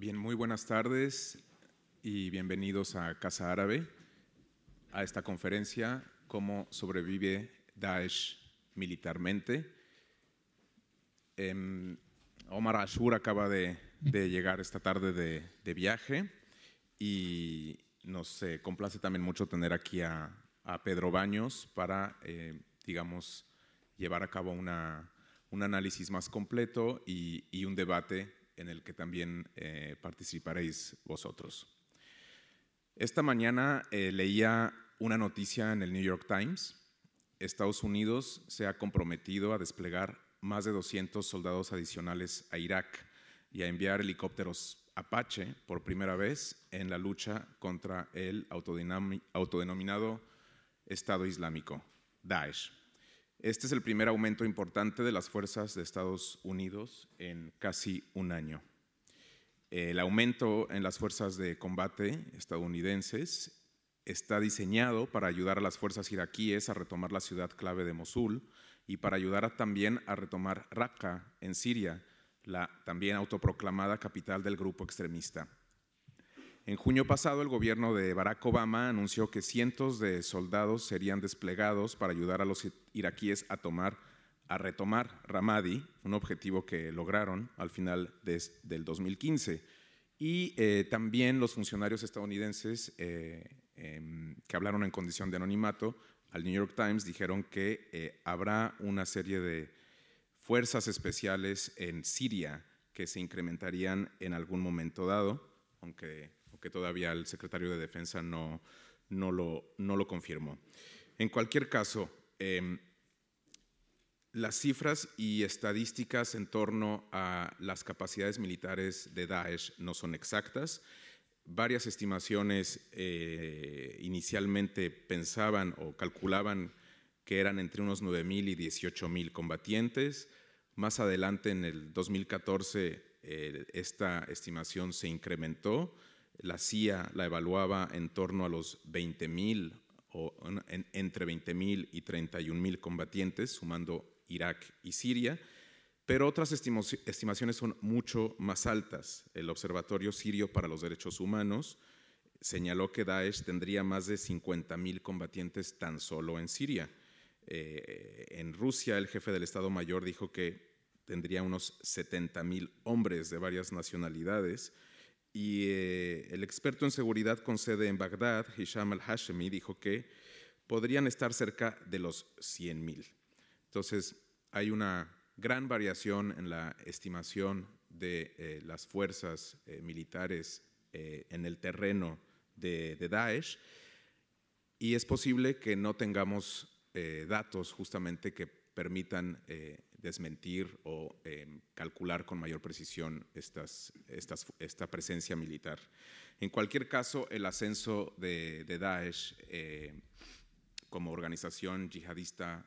Bien, muy buenas tardes y bienvenidos a Casa Árabe, a esta conferencia, cómo sobrevive Daesh militarmente. Em, Omar Ashur acaba de, llegar esta tarde de, viaje y nos eh, complace también mucho tener aquí a, Pedro Baños para, eh, digamos, llevar a cabo un análisis más completo y, un debate en el que también eh, participaréis vosotros. Esta mañana leía una noticia en el New York Times. Estados Unidos se ha comprometido a desplegar más de 200 soldados adicionales a Irak y a enviar helicópteros Apache por primera vez en la lucha contra el autodenominado Estado Islámico, Daesh. Este es el primer aumento importante de las fuerzas de Estados Unidos en casi un año. El aumento en las fuerzas de combate estadounidenses está diseñado para ayudar a las fuerzas iraquíes a retomar la ciudad clave de Mosul y para ayudar también a retomar Raqqa en Siria, la también autoproclamada capital del grupo extremista. En junio pasado, el gobierno de Barack Obama anunció que cientos de soldados serían desplegados para ayudar a los iraquíes a tomar a retomar Ramadi, un objetivo que lograron al final del 2015. Y eh, también los funcionarios estadounidenses eh, em, que hablaron en condición de anonimato al New York Times dijeron que eh, habrá una serie de fuerzas especiales en Siria que se incrementarían en algún momento dado, aunque, aunque todavía el secretario de Defensa no, no, lo, no lo confirmó. En cualquier caso, em, las cifras y estadísticas en torno a las capacidades militares de Daesh no son exactas varias estimaciones eh, inicialmente pensaban o calculaban que eran entre unos 9.000 y 18.000 combatientes. Más adelante, en el 2014, eh, esta estimación se incrementó. La CIA la evaluaba en torno a los 20.000 o entre 20.000 y 31.000 combatientes, sumando Irak y Siria pero otras estimaciones son mucho más altas. El Observatorio Sirio para los Derechos Humanos señaló que Daesh tendría más de 50.000 combatientes tan solo en Siria. Eh, en Rusia, el jefe del Estado Mayor dijo que tendría unos 70.000 hombres de varias nacionalidades. Y eh, el experto en seguridad con sede en Bagdad, Hisham al-Hashemi, dijo que podrían estar cerca de los 100.000. Entonces, hay una gran variación en la estimación de eh, las fuerzas eh, militares eh, en el terreno de, Daesh y es posible que no tengamos datos justamente que permitan desmentir o calcular con mayor precisión esta presencia militar. En cualquier caso, el ascenso de, Daesh como organización yihadista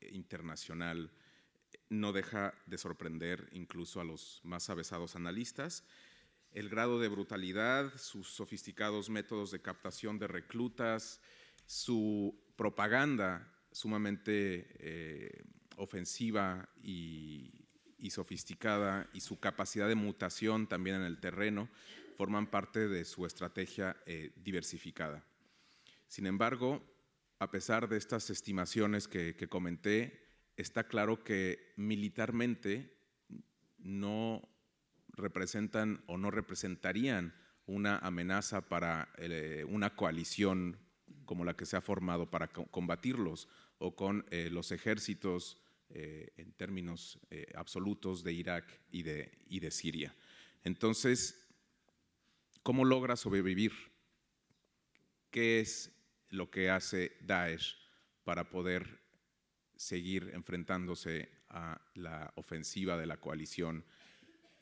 internacional no deja de sorprender incluso a los más avesados analistas. El grado de brutalidad, sus sofisticados métodos de captación de reclutas, su propaganda sumamente eh, ofensiva y, sofisticada y su capacidad de mutación también en el terreno forman parte de su estrategia eh, diversificada. Sin embargo, a pesar de estas estimaciones que comenté, está claro que militarmente no representan o no representarían una amenaza para eh, una coalición como la que se ha formado para combatirlos o con eh, los ejércitos eh, en términos absolutos de Irak y de, y de Siria. Entonces, ¿cómo logra sobrevivir? ¿Qué es lo que hace Daesh para poder seguir enfrentándose a la ofensiva de la coalición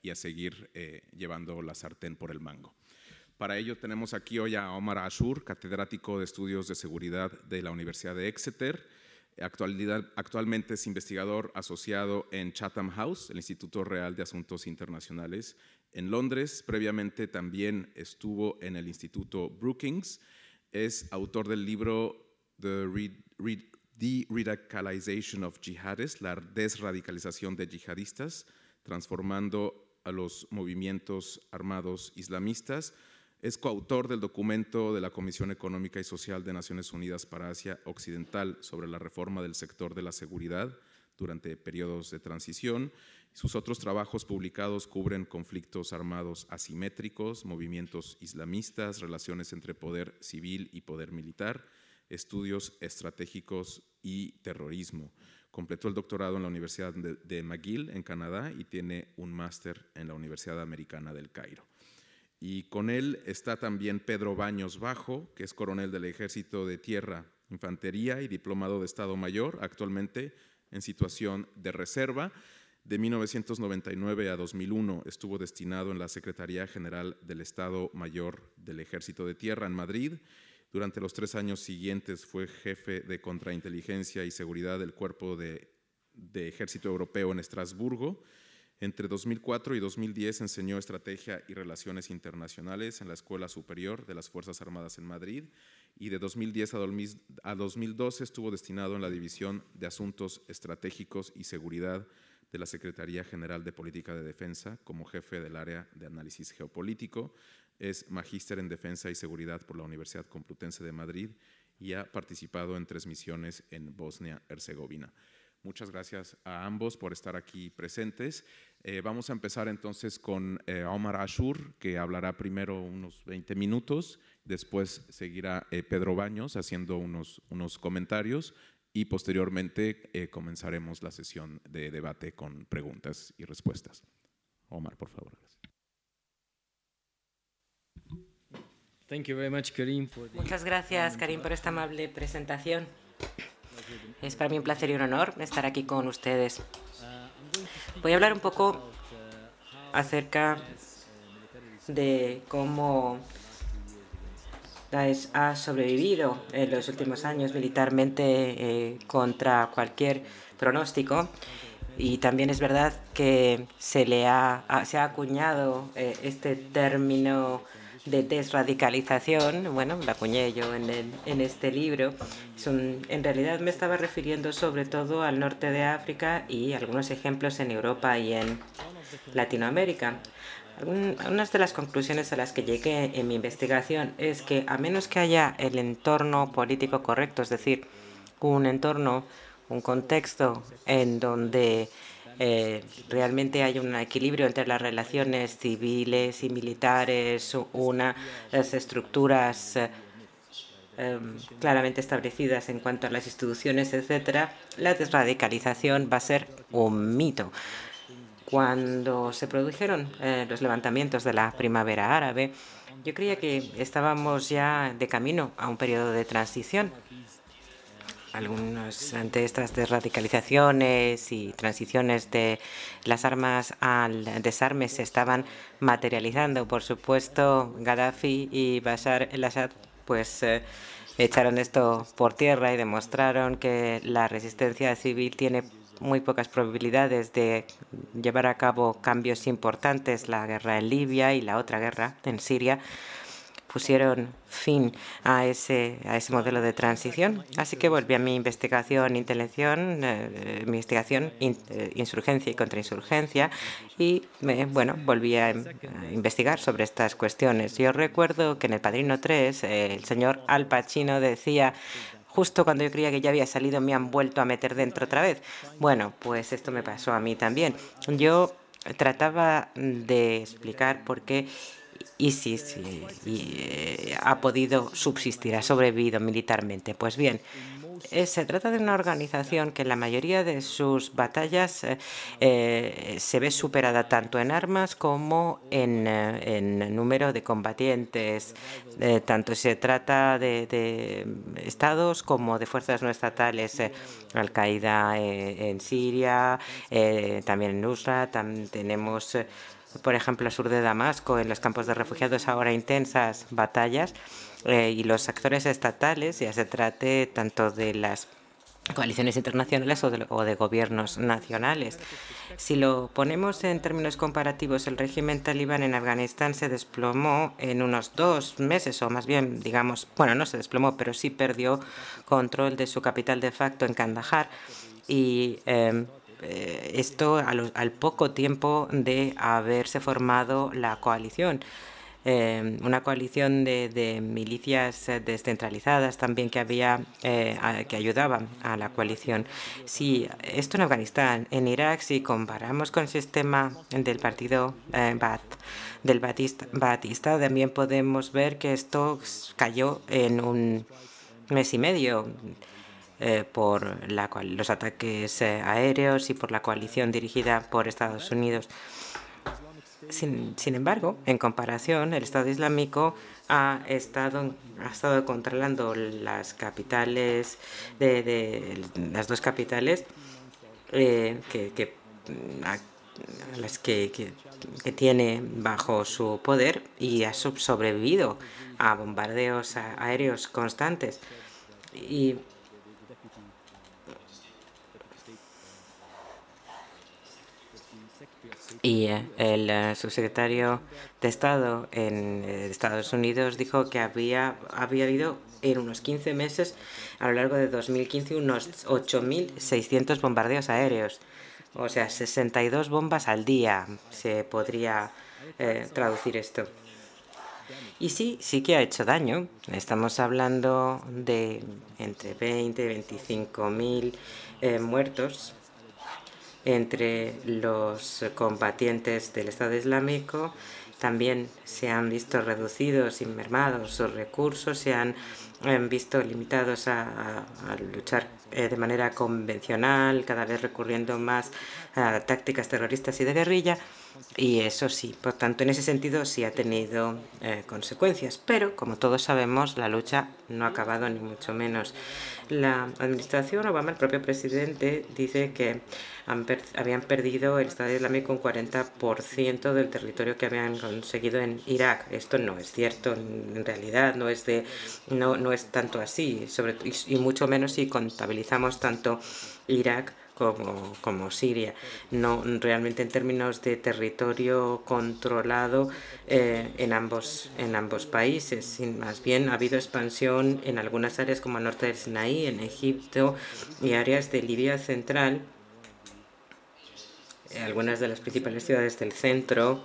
y a seguir eh, llevando la sartén por el mango. Para ello tenemos aquí hoy a Omar Ashur, catedrático de Estudios de Seguridad de la Universidad de Exeter. Actualmente es investigador asociado en Chatham House, el Instituto Real de Asuntos Internacionales en Londres. Previamente también estuvo en el Instituto Brookings. Es autor del libro The Radicalization of Jihadists, la desradicalización de yihadistas, transformando a los movimientos armados islamistas. Es coautor del documento de la Comisión Económica y Social de Naciones Unidas para Asia Occidental sobre la reforma del sector de la seguridad durante periodos de transición. Sus otros trabajos publicados cubren conflictos armados asimétricos, movimientos islamistas, relaciones entre poder civil y poder militar, estudios estratégicos y terrorismo. Completó el doctorado en la Universidad de, McGill en Canadá y tiene un máster en la Universidad Americana del Cairo. Y con él está también Pedro Baños Bajo, que es coronel del Ejército de Tierra, Infantería y diplomado de Estado Mayor, actualmente en situación de reserva. De 1999 a 2001 estuvo destinado en la Secretaría General del Estado Mayor del Ejército de Tierra en Madrid durante los tres años siguientes fue jefe de contrainteligencia y seguridad del Cuerpo de, Ejército Europeo en Estrasburgo. Entre 2004 y 2010 enseñó Estrategia y Relaciones Internacionales en la Escuela Superior de las Fuerzas Armadas en Madrid y de 2010 a 2012 estuvo destinado en la División de Asuntos Estratégicos y Seguridad de la Secretaría General de Política de Defensa como jefe del área de análisis geopolítico es magíster en Defensa y Seguridad por la Universidad Complutense de Madrid y ha participado en tres misiones en Bosnia-Herzegovina. Muchas gracias a ambos por estar aquí presentes. Eh, vamos a empezar entonces con eh, Omar Ashur, que hablará primero unos 20 minutos, después seguirá eh, Pedro Baños haciendo unos, unos comentarios y posteriormente comenzaremos la sesión de debate con preguntas y respuestas. Omar, por favor. Muchas gracias, Karim, por esta amable presentación. Es para mí un placer y un honor estar aquí con ustedes. Voy a hablar un poco acerca de cómo Daesh ha sobrevivido en los últimos años militarmente eh, contra cualquier pronóstico. Y también es verdad que se le ha, se ha acuñado eh, este término de desradicalización, bueno, la acuñé yo en, en este libro. en realidad me estaba refiriendo sobre todo al norte de África y algunos ejemplos en Europa y en Latinoamérica. Algunas de las conclusiones a las que llegué en mi investigación es que a menos que haya el entorno político correcto, es decir, un entorno, un contexto en donde eh, realmente hay un equilibrio entre las relaciones civiles y militares, unas estructuras eh, em, claramente establecidas en cuanto a las instituciones, etcétera, la desradicalización va a ser un mito. Cuando se produjeron eh, los levantamientos de la primavera árabe, yo creía que estábamos ya de camino a un periodo de transición algunos ante estas desradicalizaciones y transiciones de las armas al desarme se estaban materializando. Por supuesto, Gaddafi y Bashar el-Assad pues eh, echaron esto por tierra y demostraron que la resistencia civil tiene muy pocas probabilidades de llevar a cabo cambios importantes, la guerra en Libia y la otra guerra en Siria pusieron fin a ese, a ese modelo de transición. Así que volví a mi investigación, intelección, eh, investigación, eh, insurgencia y contrainsurgencia, y bueno, volví a, investigar sobre estas cuestiones. Yo recuerdo que en El Padrino 3 eh, el señor Al Pacino decía justo cuando yo creía que ya había salido me han vuelto a meter dentro otra vez. Bueno, pues esto me pasó a mí también. Yo trataba de explicar por qué ISIS eh, ha podido subsistir, ha sobrevivido militarmente. Pues bien, eh, se trata de una organización que en la mayoría de sus batallas eh, se ve superada tanto en armas como en, número de combatientes. tanto se trata de, estados como de fuerzas no estatales. Al-Qaeda en Siria, también en Nusra, también tenemos por ejemplo, sur de Damasco, en los campos de refugiados, ahora intensas batallas, eh, y los actores estatales, ya se trate tanto de las coaliciones internacionales o de, o de, gobiernos nacionales. Si lo ponemos en términos comparativos, el régimen talibán en Afganistán se desplomó en unos dos meses, o más bien, digamos, bueno, no se desplomó, pero sí perdió control de su capital de facto en Kandahar y eh, esto al poco tiempo de haberse formado la coalición. Em, una coalición de, milicias eh, descentralizadas también que había eh, que ayudaban a la coalición. Si esto en Afganistán, en Irak, si comparamos con el sistema del partido eh, del Batista, también podemos ver que esto cayó en un mes y medio. Por la, los ataques aéreos y por la coalición dirigida por Estados Unidos. Sin, embargo, en comparación, el Estado Islámico ha estado, ha estado controlando las capitales de, las dos capitales eh, que, las que, tiene bajo su poder y ha sobrevivido a bombardeos aéreos constantes. Y Y eh, el eh, subsecretario de Estado en eh, Estados Unidos dijo que había, había habido en unos 15 meses, a lo largo de 2015, unos 8.600 bombardeos aéreos. O sea, 62 bombas al día se podría traducir esto. Y sí, sí que ha hecho daño. Estamos hablando de entre 20 y 25 mil muertos entre los combatientes del Estado Islámico. También se han visto reducidos y mermados sus recursos, se han visto limitados a, luchar eh, de manera convencional, cada vez recurriendo más a tácticas terroristas y de guerrilla. Y eso sí, por tanto, en ese sentido sí ha tenido eh, consecuencias. Pero, como todos sabemos, la lucha no ha acabado ni mucho menos. La administración Obama, el propio presidente, dice que habían perdido el Estado Islámico un 40% del territorio que habían conseguido en Irak. Esto no es cierto, en realidad no es de no, no es tanto así, sobre, y, mucho menos si contabilizamos tanto Irak como, como, Siria. No realmente en términos de territorio controlado eh, en, ambos, en ambos países. Más bien ha habido expansión en algunas áreas como el norte del Sinaí, en Egipto y áreas de Libia central algunas de las principales ciudades del centro,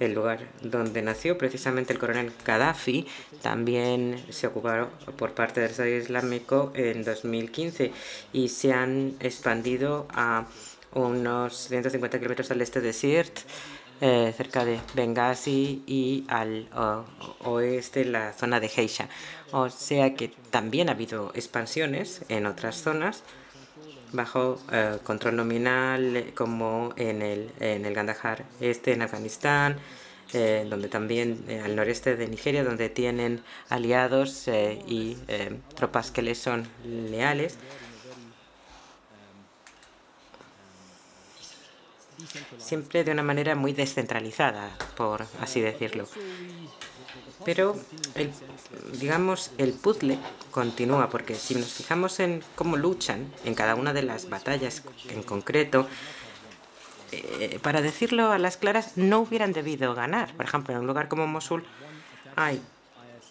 el lugar donde nació precisamente el coronel Gaddafi, también se ocuparon por parte del Estado Islámico en 2015 y se han expandido a unos 150 kilómetros al este de Sirt, eh, cerca de Benghazi y al oeste la zona de Heisha. O sea que también ha habido expansiones en otras zonas bajo eh, control nominal eh, como en el, en el Gandahar este en Afganistán, eh, donde también al noreste de Nigeria, donde tienen aliados y tropas que les son leales. Siempre de una manera muy descentralizada, por así decirlo. Pero, el, digamos, el puzzle continúa, porque si nos fijamos en cómo luchan en cada una de las batallas en concreto, eh, para decirlo a las claras, no hubieran debido ganar. Por ejemplo, en un lugar como Mosul hay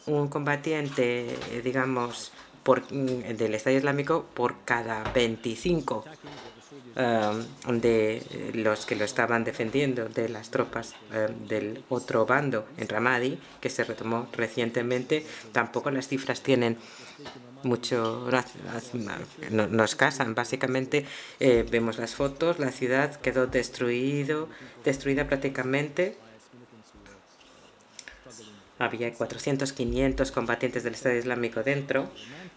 un combatiente, digamos, por, del Estado Islámico por cada 25 Um, de los que lo estaban defendiendo, de las tropas um, del otro bando en Ramadi, que se retomó recientemente. Tampoco las cifras tienen mucho nos casan básicamente eh, vemos las fotos la ciudad quedó destruido destruida prácticamente había 400 500 combatientes del Estado Islámico dentro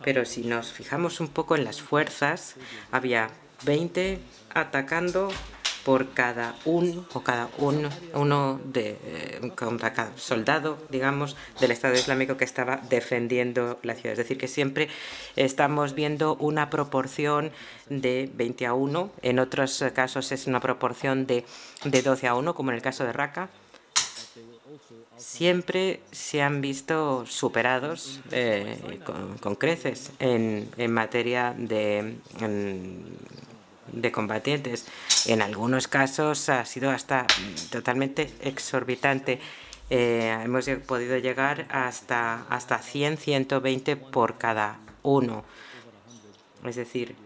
pero si nos fijamos un poco en las fuerzas había 20 atacando por cada uno o cada uno, uno de eh, cada soldado, digamos, del Estado Islámico que estaba defendiendo la ciudad. Es decir, que siempre estamos viendo una proporción de 20 a 1. En otros casos es una proporción de, de 12 a 1, como en el caso de Raqqa. Siempre se han visto superados eh, con, creces en, en materia de de combatientes. En algunos casos ha sido hasta totalmente exorbitante. Eh, hemos podido llegar hasta, hasta 100, 120 por cada uno. Es decir,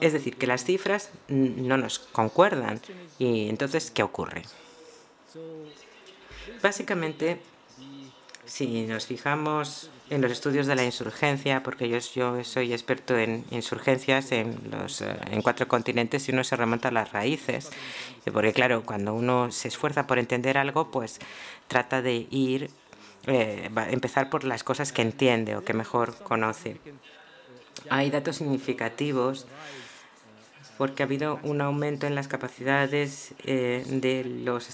es decir, que las cifras no nos concuerdan. Y entonces, ¿qué ocurre? Básicamente, si nos fijamos en los estudios de la insurgencia, porque yo, soy experto en insurgencias en, los, eh, en cuatro continentes y uno se remonta a las raíces, porque claro, cuando uno se esfuerza por entender algo, pues trata de ir, eh, empezar por las cosas que entiende o que mejor conoce. Hay datos significativos porque ha habido un aumento en las capacidades eh, de los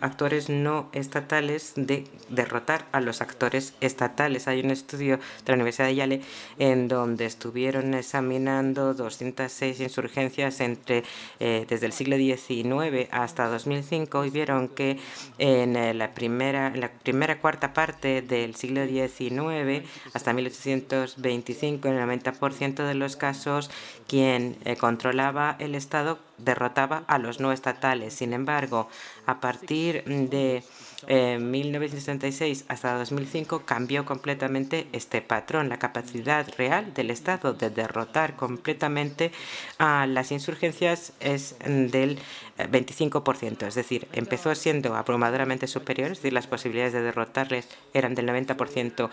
actores no estatales de derrotar a los actores estatales. Hay un estudio de la Universidad de Yale en donde estuvieron examinando 206 insurgencias entre eh, desde el siglo XIX hasta 2005 y vieron que en eh, la primera, en la primera cuarta parte del siglo XIX hasta 1825 en el 90% de los casos quien controlaba el Estado derrotaba a los no estatales. Sin embargo, a partir de 1966 eh, hasta 2005 cambió completamente este patrón. La capacidad real del Estado de derrotar completamente a las insurgencias es del 25%, es decir, empezó siendo abrumadoramente superior, es decir, las posibilidades de derrotarles eran del 90%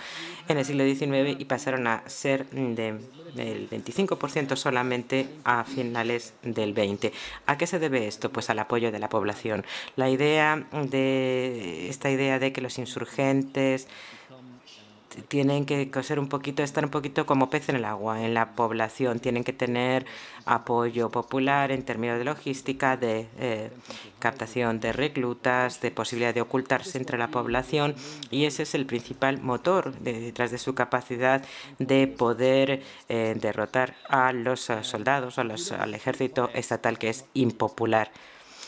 en el siglo XIX y pasaron a ser del 25% solamente a finales del 20. ¿A qué se debe esto? Pues al apoyo de la población. La idea de esta idea de que los insurgentes tienen que ser un poquito, estar un poquito como pez en el agua en la población, tienen que tener apoyo popular en términos de logística, de eh, captación de reclutas, de posibilidad de ocultarse entre la población y ese es el principal motor detrás de su capacidad de poder eh, derrotar a los soldados, a los, al ejército estatal que es impopular.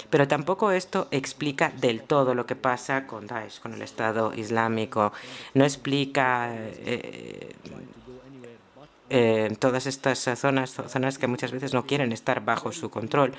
Pero tampoco esto explica del todo lo que pasa con Daesh, con el Estado Islámico. No explica eh, eh, todas estas zonas, zonas que muchas veces no quieren estar bajo su control.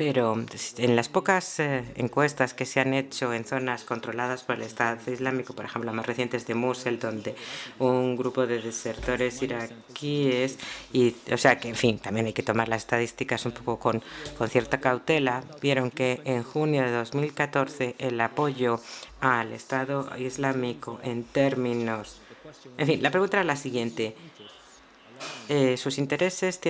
Pero en las pocas eh, encuestas que se han hecho en zonas controladas por el Estado Islámico, por ejemplo, las más recientes de Mosul, donde un grupo de desertores iraquíes, y, o sea que, en fin, también hay que tomar las estadísticas un poco con, con cierta cautela, vieron que en junio de 2014 el apoyo al Estado Islámico en términos... En fin, la pregunta era la siguiente. Eh, sus intereses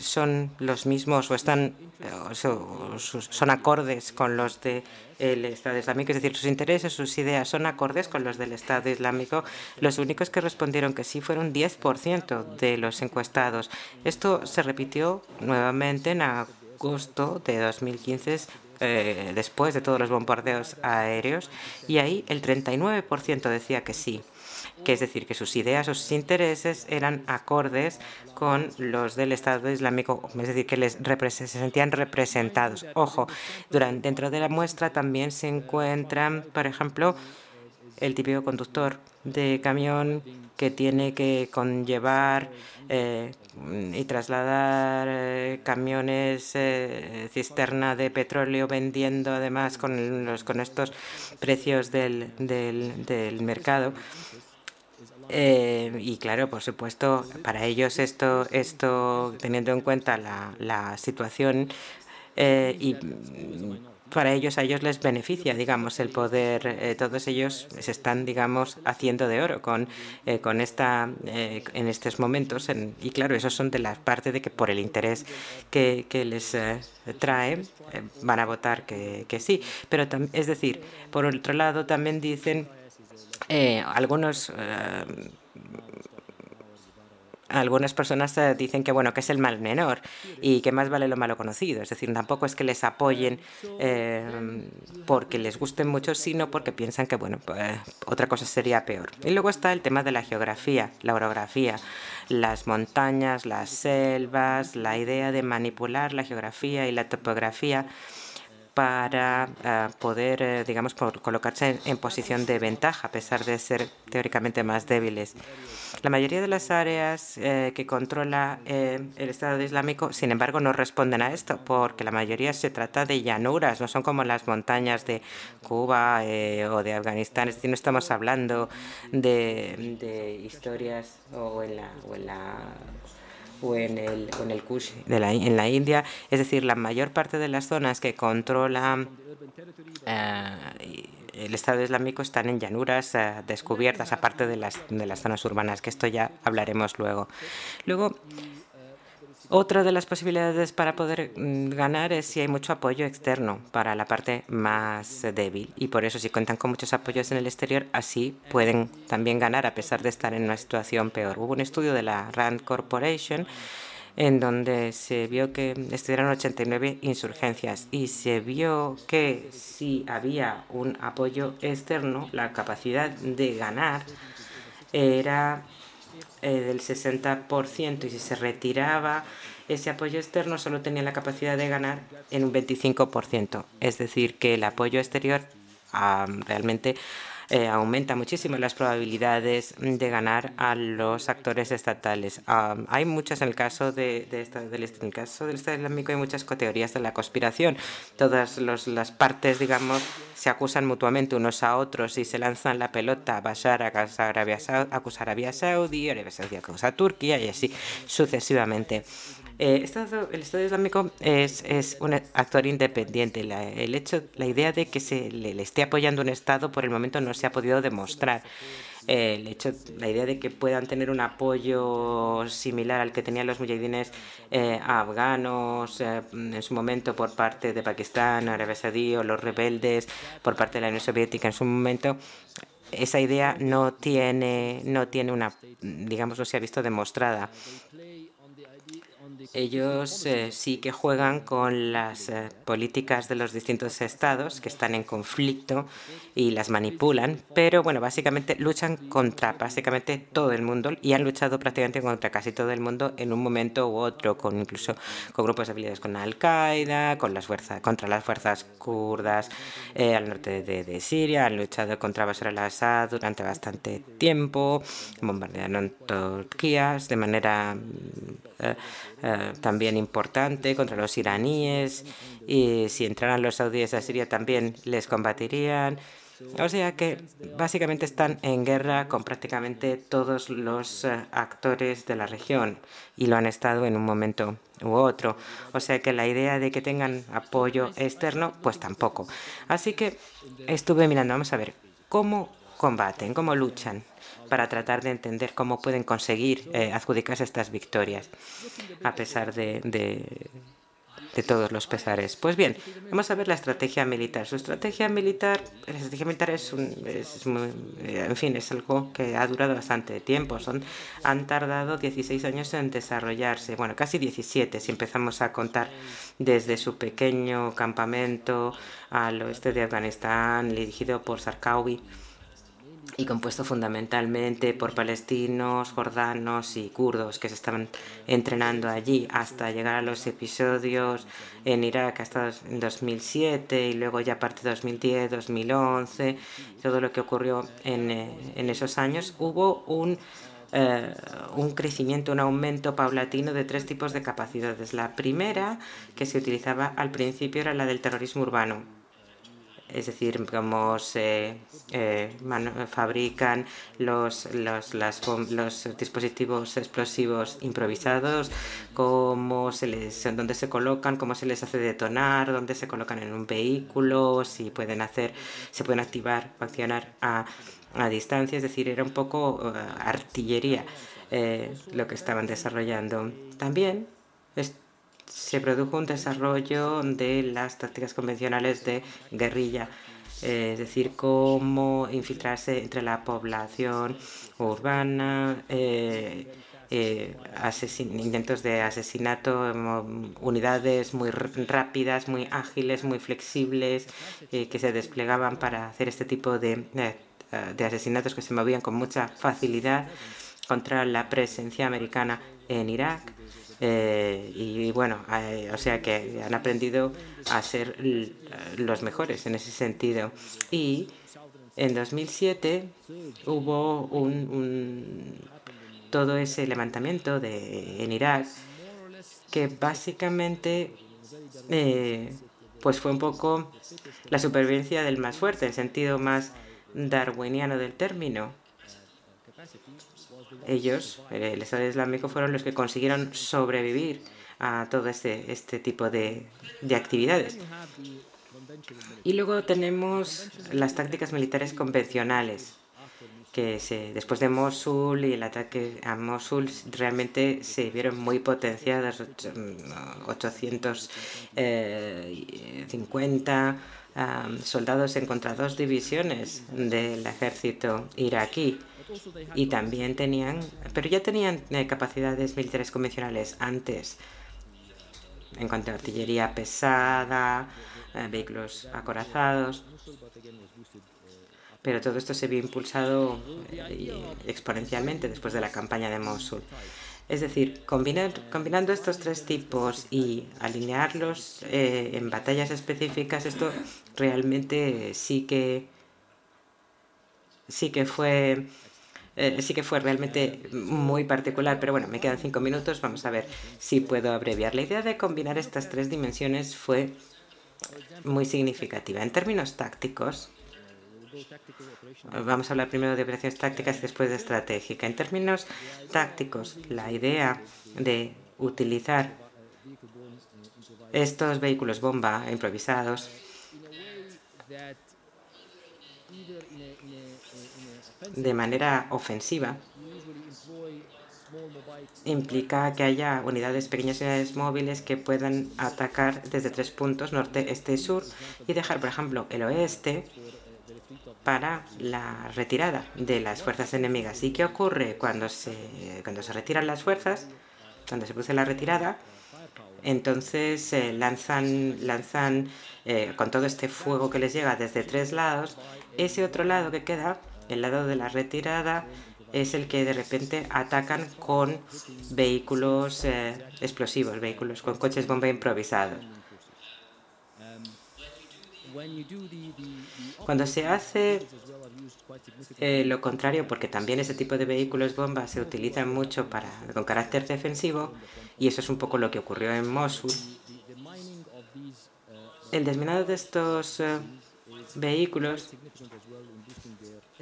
son los mismos o están eh, son acordes con los del Estado Islámico, es decir, sus intereses, sus ideas son acordes con los del Estado Islámico. Los únicos que respondieron que sí fueron 10% de los encuestados. Esto se repitió nuevamente en agosto de 2015 eh, después de todos los bombardeos aéreos y ahí el 39% decía que sí que es decir, que sus ideas o sus intereses eran acordes con los del Estado Islámico, es decir, que les se sentían representados. Ojo, durante, dentro de la muestra también se encuentran, por ejemplo, el típico conductor de camión que tiene que conllevar eh, y trasladar eh, camiones eh, cisterna de petróleo vendiendo además con, los, con estos precios del, del, del mercado. Eh, y claro, por supuesto, para ellos esto, esto teniendo en cuenta la, situación eh, y para ellos a ellos les beneficia, digamos, el poder. Eh, todos ellos se están, digamos, haciendo de oro con con esta en estos momentos. y claro, esos son de la parte de que por el interés que, que les trae van a votar que, que sí. Pero es decir, por otro lado también dicen eh, algunos eh, algunas personas eh, dicen que bueno que es el mal menor y que más vale lo malo conocido. Es decir tampoco es que les apoyen porque les gusten mucho sino porque piensan que bueno pues, otra cosa sería peor. Y luego está el tema de la geografía la orografía. Las montañas las selvas la idea de manipular la geografía y la topografía para eh, poder, eh, digamos, colocarse en, posición de ventaja, a pesar de ser teóricamente más débiles. La mayoría de las áreas eh, que controla el Estado Islámico, sin embargo, no responden a esto, porque la mayoría se trata de llanuras, no son como las montañas de Cuba o de Afganistán. Es decir, no estamos hablando de, historias o en la, o en la o en el, en el Kush de la, en la India. Es decir, la mayor parte de las zonas que controla eh, el Estado Islámico están en llanuras eh, descubiertas, aparte de las, de las zonas urbanas, que esto ya hablaremos luego. Luego, otra de las posibilidades para poder mm, ganar es si hay mucho apoyo externo para la parte más débil. Y por eso, si cuentan con muchos apoyos en el exterior, así pueden también ganar a pesar de estar en una situación peor. Hubo un estudio de la RAND Corporation en donde se vio que estuvieron 89 insurgencias y se vio que si había un apoyo externo, la capacidad de ganar era eh, del 60% y si se retiraba ese apoyo externo solo tenía la capacidad de ganar en un 25%. Es decir, que el apoyo exterior realmente eh, aumenta muchísimo las probabilidades de ganar a los actores estatales. Ah, hay muchas en el caso de, del, en el caso del Estado Islámico hay muchas teorías de la conspiración. Todas las partes, digamos, se acusan mutuamente unos a otros y se lanzan la pelota a Bashar a Arabia, a Arabia Saudí, Arabia Saudí acusa a Turquía y así sucesivamente. Eh, el Estado Islámico es, un actor independiente. La, el hecho, la idea de que se le, esté apoyando un Estado por el momento no se ha podido demostrar. Eh, el hecho, la idea de que puedan tener un apoyo similar al que tenían los mujahidines eh, afganos en su momento por parte de Pakistán, Arabia Saudí o los rebeldes por parte de la Unión Soviética en su momento, esa idea no tiene, no tiene una, digamos, no se ha visto demostrada ellos eh, sí que juegan con las eh, políticas de los distintos estados que están en conflicto y las manipulan, pero bueno, básicamente luchan contra básicamente todo el mundo y han luchado prácticamente contra casi todo el mundo en un momento u otro, con incluso con grupos de habilidades con Al-Qaeda, con las fuerzas contra las fuerzas kurdas eh, al norte de, Siria, han luchado contra Bashar al-Assad durante bastante tiempo, bombardearon Turquía de manera eh, también importante contra los iraníes y si entraran los saudíes a Siria también les combatirían. O sea que básicamente están en guerra con prácticamente todos los eh, actores de la región y lo han estado en un momento u otro. O sea que la idea de que tengan apoyo externo, pues tampoco. Así que estuve mirando, vamos a ver, ¿cómo combaten, cómo luchan? Para tratar de entender cómo pueden conseguir eh, adjudicarse estas victorias a pesar de, todos los pesares. Pues bien, vamos a ver la estrategia militar. Su estrategia militar, la estrategia militar es, un, es muy, en fin, es algo que ha durado bastante tiempo. Son, han tardado 16 años en desarrollarse, bueno, casi 17 si empezamos a contar desde su pequeño campamento al oeste de Afganistán, dirigido por Sarkawi y compuesto fundamentalmente por palestinos, jordanos y kurdos que se estaban entrenando allí hasta llegar a los episodios en Irak hasta en 2007 y luego ya a partir de 2010, 2011, todo lo que ocurrió en, eh, en esos años, hubo un eh, un crecimiento, un aumento paulatino de tres tipos de capacidades. La primera que se utilizaba al principio era la del terrorismo urbano, es decir, cómo se eh, fabrican los, los, los, dispositivos explosivos improvisados, cómo se les, dónde se colocan, cómo se les hace detonar, dónde se colocan en un vehículo, si pueden hacer, se pueden activar o accionar a, a distancia, es decir, era un poco eh, artillería eh, lo que estaban desarrollando. También se produjo un desarrollo de las tácticas convencionales de guerrilla, eh, es decir, cómo infiltrarse entre la población urbana, eh, eh, intentos de asesinato, unidades muy rápidas, muy ágiles, muy flexibles, que se desplegaban para hacer este tipo de asesinatos que se movían con mucha facilidad contra la presencia americana en Irak Eh, y bueno, o sea que han aprendido a ser los mejores en ese sentido. Y en 2007 hubo un, todo ese levantamiento de, en Irak que básicamente eh, pues fue un poco la supervivencia del más fuerte, en sentido más darwiniano del término. Ellos, el Estado Islámico, fueron los que consiguieron sobrevivir a todo este, este tipo de, de actividades. Y luego tenemos las tácticas militares convencionales, que se, después de Mosul y el ataque a Mosul realmente se vieron muy potenciadas, 850 eh, soldados en contra dos divisiones del ejército iraquí y también tenían, pero ya tenían eh, capacidades militares convencionales antes en cuanto a artillería pesada, eh, vehículos acorazados. Pero todo esto se vio impulsado eh, exponencialmente después de la campaña de Mosul. Es decir, combinando estos tres tipos y alinearlos eh, en batallas específicas, esto realmente sí que sí que fue sí que fue realmente muy particular, pero bueno, me quedan cinco minutos, vamos a ver si puedo abreviar. La idea de combinar estas tres dimensiones fue muy significativa. En términos tácticos, vamos a hablar primero de operaciones tácticas y después de estratégica. En términos tácticos, la idea de utilizar estos vehículos bomba improvisados de manera ofensiva implica que haya unidades, pequeñas unidades móviles que puedan atacar desde tres puntos, norte, este y sur, y dejar, por ejemplo, el oeste para la retirada de las fuerzas enemigas. ¿Y qué ocurre cuando se, cuando se retiran las fuerzas? Cuando se produce la retirada, entonces eh, lanzan, lanzan eh, con todo este fuego que les llega desde tres lados, ese otro lado que queda, el lado de la retirada, es el que de repente atacan con vehículos eh, explosivos, vehículos con coches bomba improvisados. Cuando se hace eh, lo contrario, porque también ese tipo de vehículos bomba se utilizan mucho para, con carácter defensivo, y eso es un poco lo que ocurrió en Mosul, el desminado de estos eh, vehículos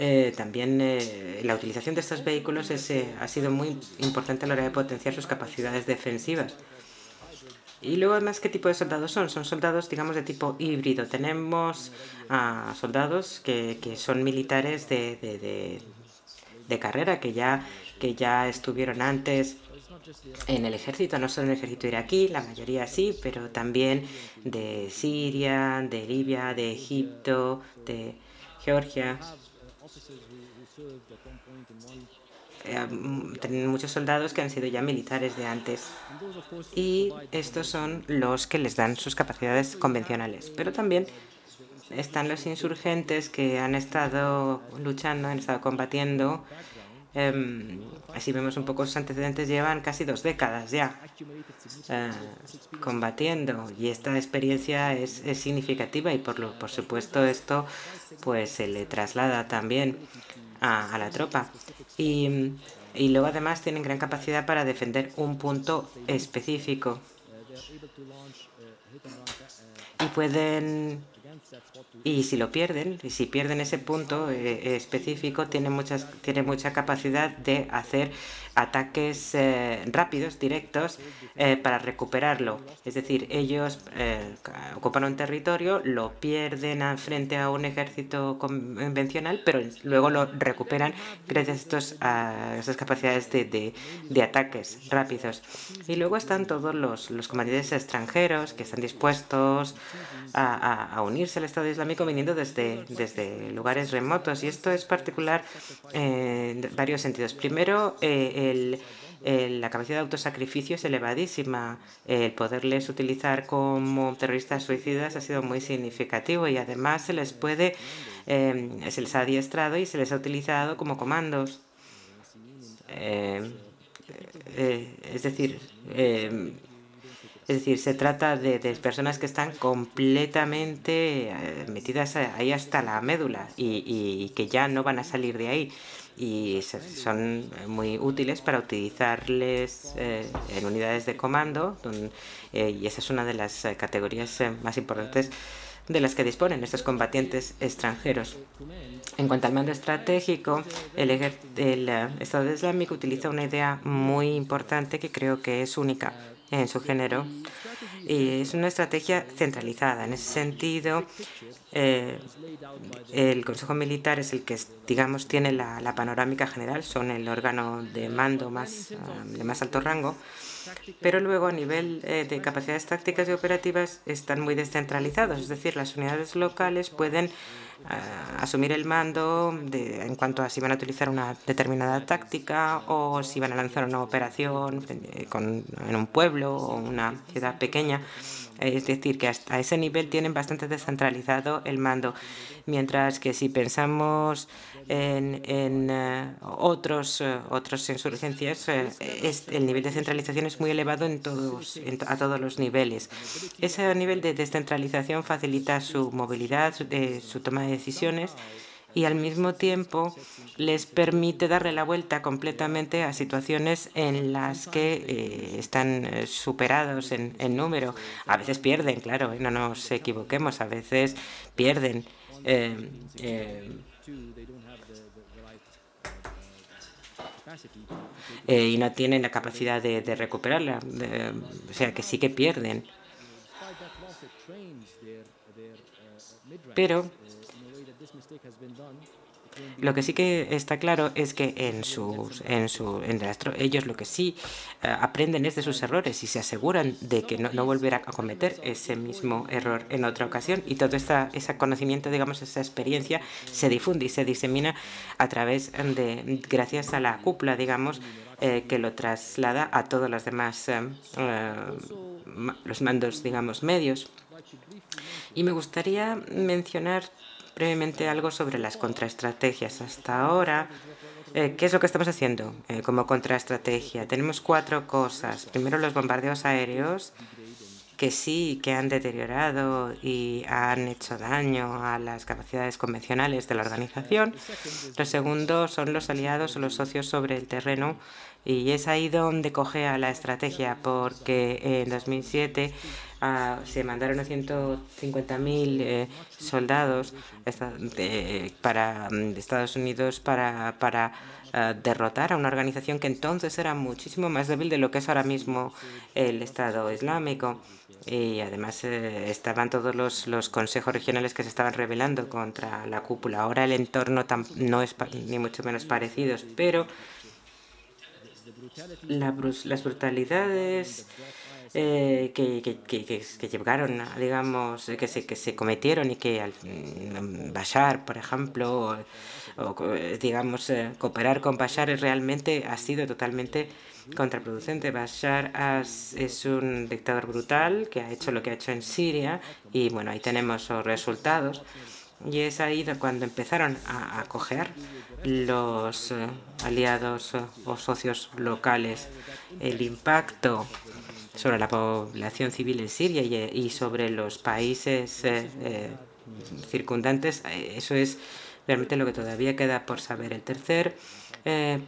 eh, también eh, la utilización de estos vehículos eh, ha sido muy importante a la hora de potenciar sus capacidades defensivas. Y luego, además, ¿qué tipo de soldados son? Son soldados, digamos, de tipo híbrido. Tenemos a soldados que, que, son militares de, de, de, carrera, que ya, que ya estuvieron antes en el ejército, no solo en el ejército iraquí, la mayoría sí, pero también de Siria, de Libia, de Egipto, de Georgia. Eh, tienen muchos soldados que han sido ya militares de antes y estos son los que les dan sus capacidades convencionales. Pero también están los insurgentes que han estado luchando, han estado combatiendo. Eh, así vemos un poco sus antecedentes, llevan casi dos décadas ya eh, combatiendo y esta experiencia es, significativa y por, lo, por supuesto esto pues se le traslada también a, la tropa. Y, y luego además tienen gran capacidad para defender un punto específico. Y pueden y si lo pierden, si pierden ese punto eh, específico, tienen, muchas, tienen mucha capacidad de hacer ataques eh, rápidos, directos, eh, para recuperarlo. Es decir, ellos eh, ocupan un territorio, lo pierden frente a un ejército convencional, pero luego lo recuperan gracias a, estos, a estas capacidades de, de, ataques rápidos. Y luego están todos los, los comandantes extranjeros que están dispuestos a, a, unirse al Estado Islámico viniendo desde, desde lugares remotos. Y esto es particular en varios sentidos. Primero, la capacidad de autosacrificio es elevadísima. El poderles utilizar como terroristas suicidas ha sido muy significativo y además se les puede, eh, se les ha adiestrado y se les ha utilizado como comandos. Eh, es decir, es decir, se trata de, personas que están completamente metidas ahí hasta la médula y, que ya no van a salir de ahí y son muy útiles para utilizarles en unidades de comando y esa es una de las categorías más importantes de las que disponen estos combatientes extranjeros. En cuanto al mando estratégico, el, el eh, Estado Islámico utiliza una idea muy importante que creo que es única en su género. Y es una estrategia centralizada. En ese sentido, eh, el Consejo Militar es el que, digamos, tiene la, la, panorámica general, son el órgano de mando más, eh, de más alto rango pero luego a nivel eh, de capacidades tácticas y operativas están muy descentralizados, es decir, las unidades locales pueden eh, asumir el mando en cuanto a si van a utilizar una determinada táctica o si van a lanzar una operación en un pueblo o una ciudad pequeña. Es decir, que hasta ese nivel tienen bastante descentralizado el mando. Mientras que si pensamos en, en uh, otros, uh, otras insurgencias, es, el nivel de centralización es muy elevado en todos, en, a todos los niveles. Ese nivel de descentralización facilita su movilidad, su, su toma de decisiones y al mismo tiempo les permite darle la vuelta completamente a situaciones en las que eh, están eh, superados en, número. A veces pierden, claro, no nos equivoquemos, a veces pierden. Eh, eh, eh, y no tienen la capacidad de, recuperarla, o sea que sí que pierden. Pero lo que sí que está claro es que en sus, en su, en ellos lo que sí uh, aprenden es de sus errores y se aseguran de que no, no volverá a cometer ese mismo error en otra ocasión. Y todo esta, ese conocimiento, digamos, esa experiencia se difunde y se disemina a través de, gracias a la cúpula, digamos, eh, que lo traslada a todos los demás, uh, los mandos, digamos, medios. Y me gustaría mencionar brevemente algo sobre las contraestrategias. Hasta ahora, eh, ¿qué es lo que estamos haciendo eh, como contraestrategia? Tenemos cuatro cosas. Primero, los bombardeos aéreos, que sí que han deteriorado y han hecho daño a las capacidades convencionales de la organización. Lo segundo son los aliados o los socios sobre el terreno y es ahí donde coge a la estrategia, porque en 2007 uh, se mandaron a 150.000 eh, soldados de, para de Estados Unidos para, para uh, derrotar a una organización que entonces era muchísimo más débil de lo que es ahora mismo el Estado Islámico y además eh, estaban todos los, los, consejos regionales que se estaban rebelando contra la cúpula. Ahora el entorno no es ni mucho menos parecido, pero la, las brutalidades eh, que, que, que, que, llegaron, digamos, que se, que se cometieron y que al, mm, Bashar, por ejemplo, o, o digamos, eh, cooperar con Bashar realmente ha sido totalmente contraproducente. Bashar es un dictador brutal que ha hecho lo que ha hecho en Siria y bueno, ahí tenemos los resultados. Y es ahí cuando empezaron a acoger los uh, aliados uh, o socios locales. El impacto sobre la población civil en Siria y, y sobre los países eh, eh, circundantes, eso es realmente lo que todavía queda por saber. El tercer eh,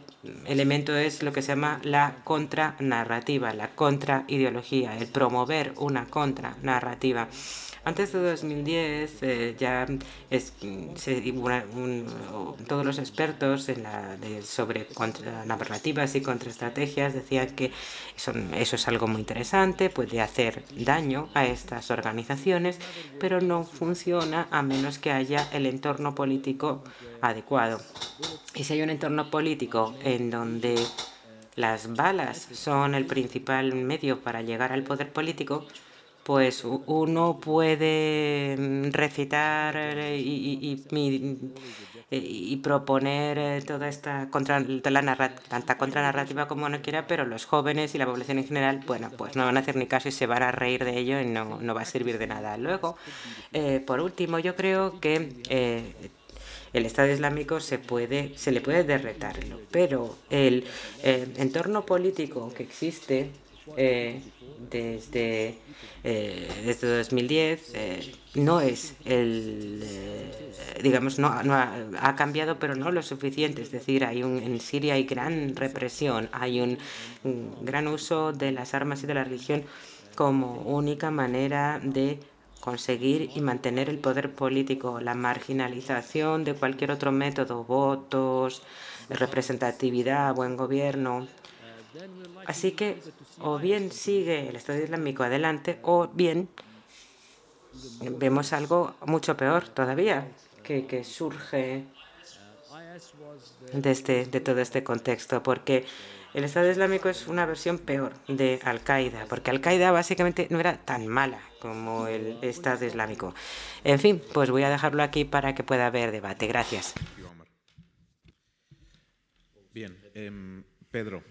elemento es lo que se llama la contranarrativa, la contraideología, el promover una contranarrativa. Antes de 2010 eh, ya es, se, un, todos los expertos en la, de, sobre narrativas y contraestrategias decían que son, eso es algo muy interesante, puede hacer daño a estas organizaciones, pero no funciona a menos que haya el entorno político adecuado. Y si hay un entorno político en donde las balas son el principal medio para llegar al poder político, pues uno puede mm, recitar eh, y, y, proponer eh, toda esta contra, la tanta contranarrativa como uno quiera, pero los jóvenes y la población en general, bueno, pues no van a hacer ni caso y se van a reír de ello y no, no va a servir de nada. Luego, eh, por último, yo creo que eh, el Estado Islámico se, puede, se le puede derretarlo, pero el eh, entorno político que existe eh, desde, eh, desde 2010 no es el, digamos, no, no ha, cambiado, pero no lo suficiente. Es decir, hay un, en Siria hay gran represión, hay un gran uso de las armas y de la religión como única manera de conseguir y mantener el poder político, la marginalización de cualquier otro método, votos, representatividad, buen gobierno. Así que o bien sigue el Estado Islámico adelante o bien vemos algo mucho peor todavía que, surge de, este, de todo este contexto, porque el Estado Islámico es una versión peor de Al-Qaeda, porque Al-Qaeda básicamente no era tan mala como el Estado Islámico. En fin, pues voy a dejarlo aquí para que pueda haber debate. Gracias. Bien, em, Pedro,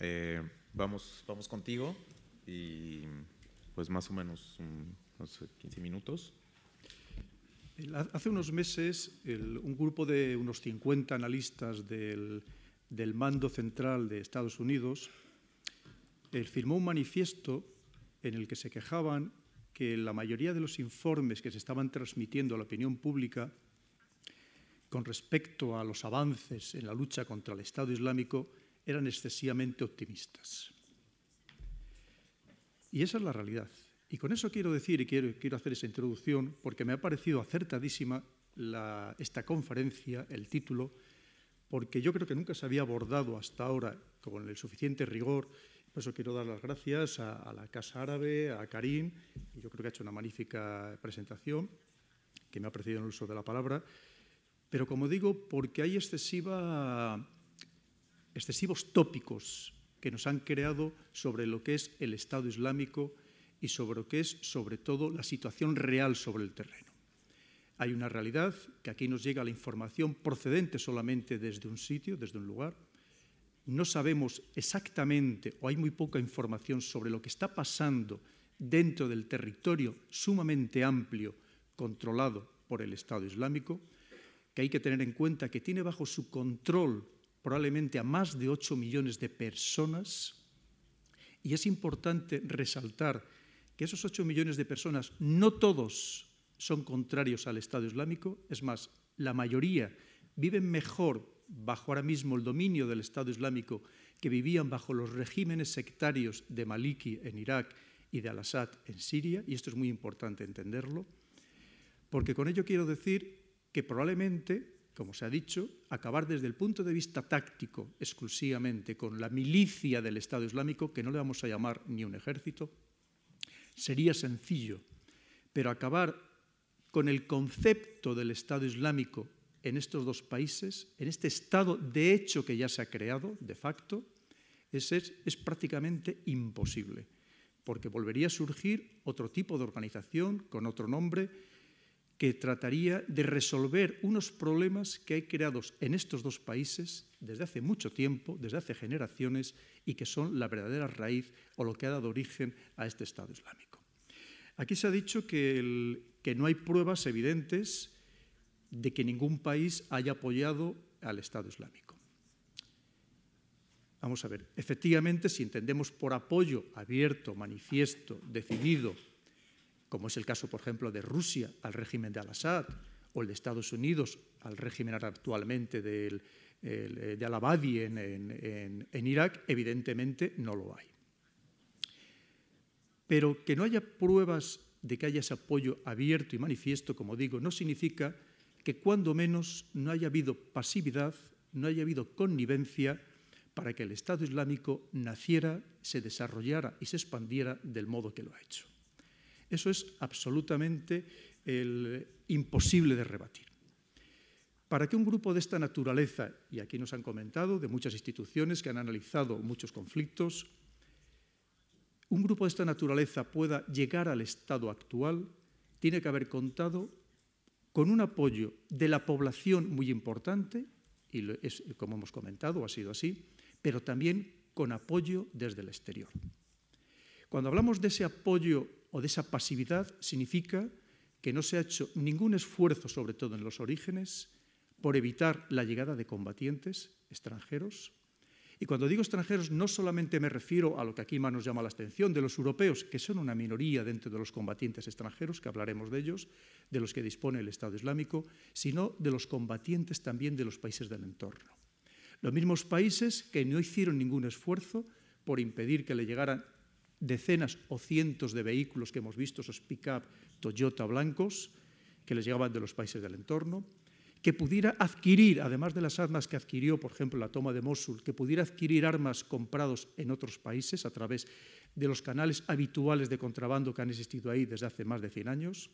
eh, vamos, vamos contigo y pues más o menos unos 15 minutos. Hace unos meses un grupo de unos 50 analistas del del mando central de Estados Unidos, él firmó un manifiesto en el que se quejaban que la mayoría de los informes que se estaban transmitiendo a la opinión pública con respecto a los avances en la lucha contra el Estado Islámico eran excesivamente optimistas. Y esa es la realidad. Y con eso quiero decir, y quiero, quiero hacer esa introducción, porque me ha parecido acertadísima esta conferencia, el título, porque yo creo que nunca se había abordado hasta ahora con el suficiente rigor. Por eso quiero dar las gracias a, la Casa Árabe, a Karim, yo creo que ha hecho una magnífica presentación, que me ha parecido en el uso de la palabra, pero como digo, porque hay excesiva, excesivos tópicos que nos han creado sobre lo que es el Estado Islámico y sobre lo que es, sobre todo, la situación real sobre el terreno. Hay una realidad que aquí nos llega la información procedente solamente desde un sitio, desde un lugar. No sabemos exactamente o hay muy poca información sobre lo que está pasando dentro del territorio sumamente amplio controlado por el Estado Islámico, que hay que tener en cuenta que tiene bajo su control probablemente a más de 8 millones de personas. Y es importante resaltar que esos 8 millones de personas, no todos son contrarios al Estado Islámico. Es más, la mayoría viven mejor bajo ahora mismo el dominio del Estado Islámico que vivían bajo los regímenes sectarios de Maliki en Irak y de Al-Assad en Siria, y esto es muy importante entenderlo, porque con ello quiero decir que probablemente, como se ha dicho, acabar desde el punto de vista táctico exclusivamente con la milicia del Estado Islámico, que no le vamos a llamar ni un ejército, sería sencillo, pero acabar con el concepto del Estado Islámico en estos dos países, en este Estado de hecho que ya se ha creado, de facto, es, es, prácticamente imposible, porque volvería a surgir otro tipo de organización con otro nombre que trataría de resolver unos problemas que hay creados en estos dos países desde hace mucho tiempo, desde hace generaciones, y que son la verdadera raíz o lo que ha dado origen a este Estado Islámico. Aquí se ha dicho que que no hay pruebas evidentes de que ningún país haya apoyado al Estado Islámico. Vamos a ver, efectivamente, si entendemos por apoyo abierto, manifiesto, decidido, como es el caso, por ejemplo, de Rusia al régimen de Al-Assad o el de Estados Unidos al régimen actualmente de Al-Abadi en, en Irak, evidentemente no lo hay. Pero que no haya pruebas de que haya ese apoyo abierto y manifiesto, como digo, no significa que cuando menos no haya habido pasividad, no haya habido connivencia para que el Estado Islámico naciera, se desarrollara y se expandiera del modo que lo ha hecho. Eso es absolutamente imposible de rebatir. Para que un grupo de esta naturaleza, y aquí nos han comentado de muchas instituciones que han analizado muchos conflictos, un grupo de esta naturaleza pueda llegar al estado actual, tiene que haber contado con un apoyo de la población muy importante, y como hemos comentado, ha sido así, pero también con apoyo desde el exterior. Cuando hablamos de ese apoyo o de esa pasividad, significa que no se ha hecho ningún esfuerzo, sobre todo en los orígenes, por evitar la llegada de combatientes extranjeros. Y cuando digo extranjeros no solamente me refiero a lo que aquí más nos llama la atención, de los europeos, que son una minoría dentro de los combatientes extranjeros, que hablaremos de ellos, de los que dispone el Estado Islámico, sino de los combatientes también de los países del entorno. Los mismos países que no hicieron ningún esfuerzo por impedir que le llegaran decenas o cientos de vehículos que hemos visto, esos pick-up Toyota blancos, que les llegaban de los países del entorno, que pudiera adquirir, además de las armas que adquirió, por ejemplo, la toma de Mosul, que pudiera adquirir armas comprados en otros países a través de los canales habituales de contrabando que han existido ahí desde hace más de 100 años,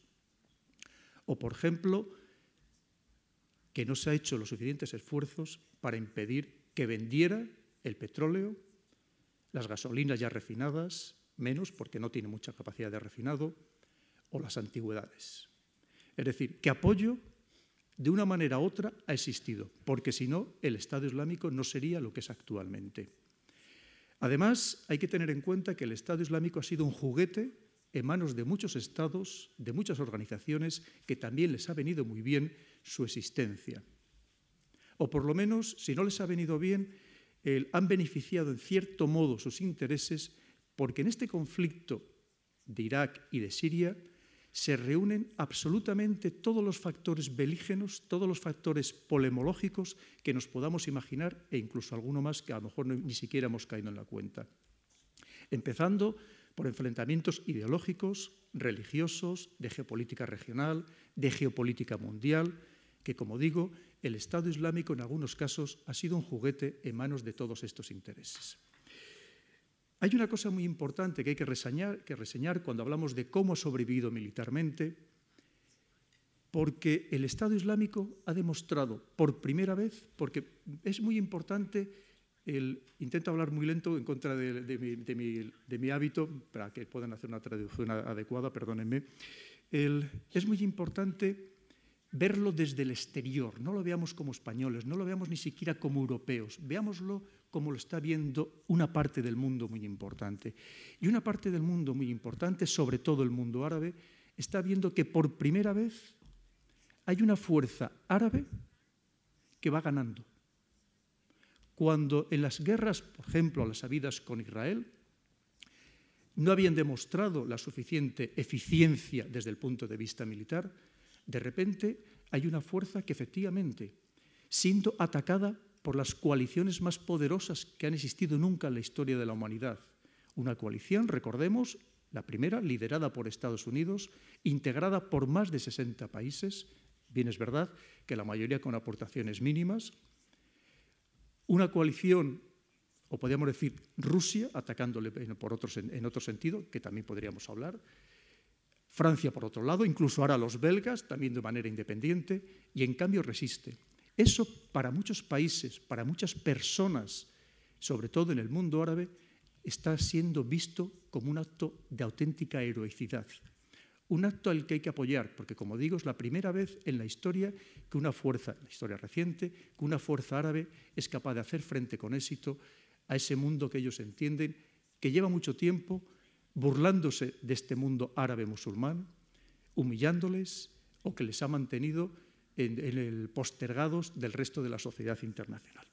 o, por ejemplo, que no se ha hecho los suficientes esfuerzos para impedir que vendiera el petróleo, las gasolinas ya refinadas, menos porque no tiene mucha capacidad de refinado, o las antigüedades. Es decir, que apoyo de una manera u otra ha existido, porque si no, el Estado Islámico no sería lo que es actualmente. Además, hay que tener en cuenta que el Estado Islámico ha sido un juguete en manos de muchos estados, de muchas organizaciones, que también les ha venido muy bien su existencia. O por lo menos, si no les ha venido bien, han beneficiado en cierto modo sus intereses, porque en este conflicto de Irak y de Siria, se reúnen absolutamente todos los factores belígenos, todos los factores polemológicos que nos podamos imaginar e incluso alguno más que a lo mejor ni siquiera hemos caído en la cuenta. Empezando por enfrentamientos ideológicos, religiosos, de geopolítica regional, de geopolítica mundial, que como digo, el Estado Islámico en algunos casos ha sido un juguete en manos de todos estos intereses. Hay una cosa muy importante que hay que reseñar, que reseñar cuando hablamos de cómo ha sobrevivido militarmente, porque el Estado Islámico ha demostrado por primera vez, porque es muy importante, el, intento hablar muy lento en contra de, mi, hábito, para que puedan hacer una traducción adecuada, perdónenme, es muy importante verlo desde el exterior, no lo veamos como españoles, no lo veamos ni siquiera como europeos, veámoslo como lo está viendo una parte del mundo muy importante. Y una parte del mundo muy importante, sobre todo el mundo árabe, está viendo que por primera vez hay una fuerza árabe que va ganando. Cuando en las guerras, por ejemplo, las habidas con Israel, no habían demostrado la suficiente eficiencia desde el punto de vista militar, de repente hay una fuerza que efectivamente, siendo atacada por las coaliciones más poderosas que han existido nunca en la historia de la humanidad, una coalición, recordemos, la primera liderada por Estados Unidos, integrada por más de 60 países, bien es verdad que la mayoría con aportaciones mínimas, una coalición, o podríamos decir Rusia, atacándole por en otro sentido, que también podríamos hablar, Francia, por otro lado, incluso ahora los belgas, también de manera independiente, y en cambio resiste. Eso para muchos países, para muchas personas, sobre todo en el mundo árabe, está siendo visto como un acto de auténtica heroicidad. Un acto al que hay que apoyar, porque como digo, es la primera vez en la historia que una fuerza, la historia reciente, que una fuerza árabe es capaz de hacer frente con éxito a ese mundo que ellos entienden, que lleva mucho tiempo burlándose de este mundo árabe musulmán, humillándoles o que les ha mantenido en, el postergados del resto de la sociedad internacional.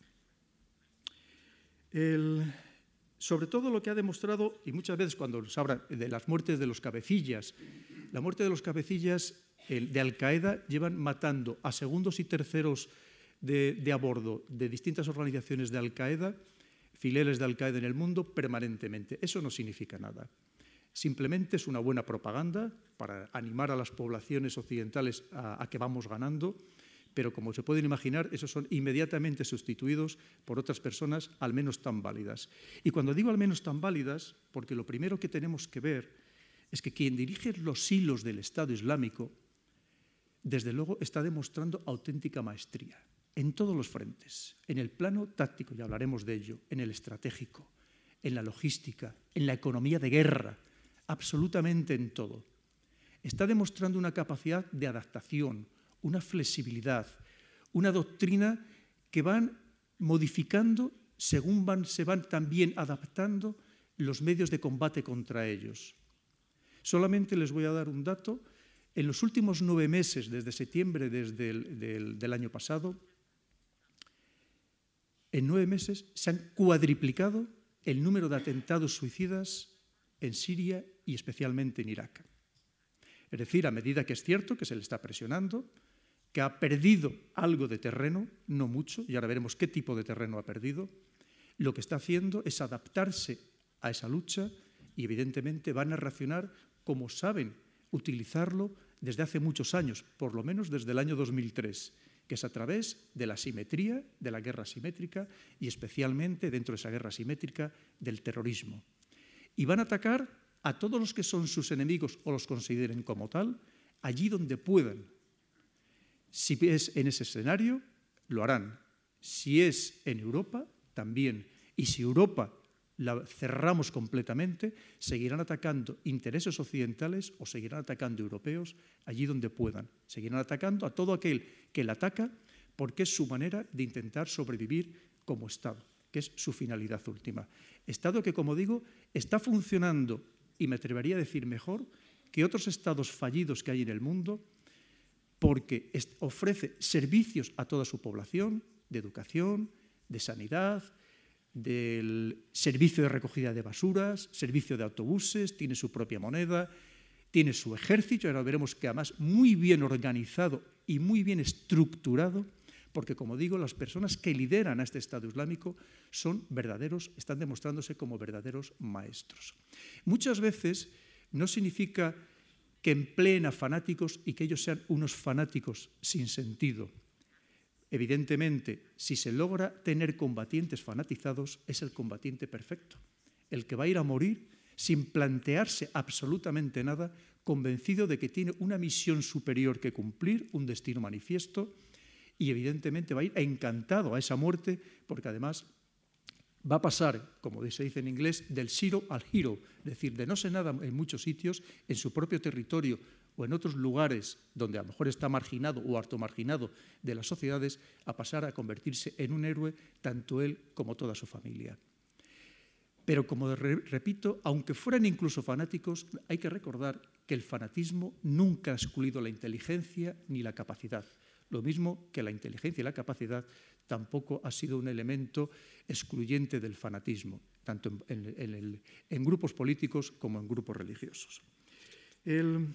sobre todo lo que ha demostrado, y muchas veces cuando se habla de las muertes de los cabecillas, la muerte de los cabecillas de Al-Qaeda llevan matando a segundos y terceros de, de a bordo de distintas organizaciones de Al-Qaeda, fileles de Al-Qaeda en el mundo, permanentemente. Eso no significa nada. Simplemente es una buena propaganda para animar a las poblaciones occidentales a, que vamos ganando, pero como se pueden imaginar, esos son inmediatamente sustituidos por otras personas al menos tan válidas. Y cuando digo al menos tan válidas, porque lo primero que tenemos que ver es que quien dirige los hilos del Estado Islámico, desde luego está demostrando auténtica maestría en todos los frentes, en el plano táctico, ya hablaremos de ello, en el estratégico, en la logística, en la economía de guerra, absolutamente en todo. Está demostrando una capacidad de adaptación, una flexibilidad, una doctrina que van modificando según van, se van también adaptando los medios de combate contra ellos. Solamente les voy a dar un dato. En los últimos nueve meses, desde septiembre desde el, del, año pasado, en nueve meses se han cuadriplicado el número de atentados suicidas en Siria y especialmente en Irak. Es decir, a medida que es cierto que se le está presionando, que ha perdido algo de terreno, no mucho, y ahora veremos qué tipo de terreno ha perdido, lo que está haciendo es adaptarse a esa lucha y evidentemente van a reaccionar como saben utilizarlo desde hace muchos años, por lo menos desde el año 2003, que es a través de la simetría, de la guerra simétrica y especialmente dentro de esa guerra simétrica del terrorismo. Y van a atacar a todos los que son sus enemigos o los consideren como tal, allí donde puedan. Si es en ese escenario, lo harán. Si es en Europa, también. Y si Europa la cerramos completamente, seguirán atacando intereses occidentales o seguirán atacando europeos allí donde puedan. Seguirán atacando a todo aquel que la ataca porque es su manera de intentar sobrevivir como Estado, que es su finalidad última. Estado que, como digo, está funcionando, y me atrevería a decir mejor, que otros estados fallidos que hay en el mundo, porque ofrece servicios a toda su población, de educación, de sanidad, del servicio de recogida de basuras, servicio de autobuses, tiene su propia moneda, tiene su ejército, ahora veremos que además muy bien organizado y muy bien estructurado, porque como digo, las personas que lideran a este Estado Islámico son verdaderos, están demostrándose como verdaderos maestros. Muchas veces no significa que empleen a fanáticos y que ellos sean unos fanáticos sin sentido, Evidentemente, si se logra tener combatientes fanatizados, es el combatiente perfecto, el que va a ir a morir sin plantearse absolutamente nada, convencido de que tiene una misión superior que cumplir, un destino manifiesto, y evidentemente va a ir encantado a esa muerte, porque además va a pasar, como se dice en inglés, del zero al hero, es decir, de no ser nada en muchos sitios, en su propio territorio, o en otros lugares donde a lo mejor está marginado o harto marginado de las sociedades, a pasar a convertirse en un héroe tanto él como toda su familia. Pero como repito, aunque fueran incluso fanáticos, hay que recordar que el fanatismo nunca ha excluido la inteligencia ni la capacidad. Lo mismo que la inteligencia y la capacidad tampoco ha sido un elemento excluyente del fanatismo, tanto en, grupos políticos como en grupos religiosos. El,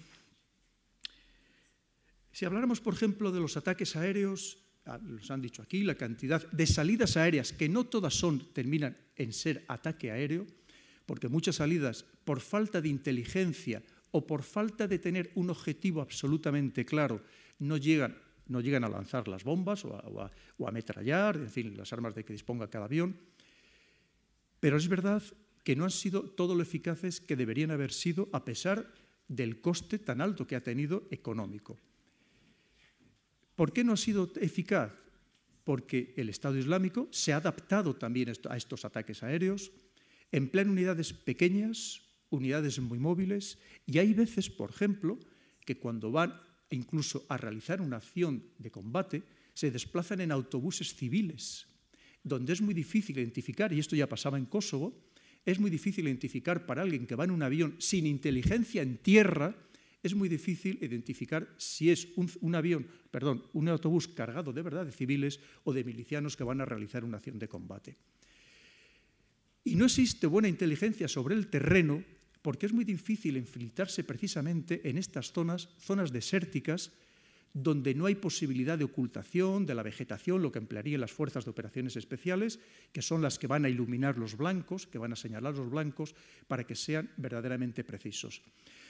si habláramos, por ejemplo, de los ataques aéreos, ah, los han dicho aquí, la cantidad de salidas aéreas, que no todas son, terminan en ser ataque aéreo, porque muchas salidas, por falta de inteligencia o por falta de tener un objetivo absolutamente claro, no llegan, no llegan a lanzar las bombas o a, o a ametrallar, en fin, las armas de que disponga cada avión. Pero es verdad que no han sido todo lo eficaces que deberían haber sido a pesar del coste tan alto que ha tenido económico. ¿Por qué no ha sido eficaz? Porque el Estado Islámico se ha adaptado también a estos ataques aéreos, emplea unidades pequeñas, unidades muy móviles, y hay veces, por ejemplo, que cuando van incluso a realizar una acción de combate, se desplazan en autobuses civiles, donde es muy difícil identificar, y esto ya pasaba en Kosovo, es muy difícil identificar para alguien que va en un avión sin inteligencia en tierra, es muy difícil identificar si es un, avión, perdón, un autobús cargado de verdad de civiles o de milicianos que van a realizar una acción de combate. Y no existe buena inteligencia sobre el terreno porque es muy difícil infiltrarse precisamente en estas zonas, zonas desérticas, donde no hay posibilidad de ocultación de la vegetación, lo que emplearían las fuerzas de operaciones especiales, que son las que van a iluminar los blancos, que van a señalar los blancos, para que sean verdaderamente precisos.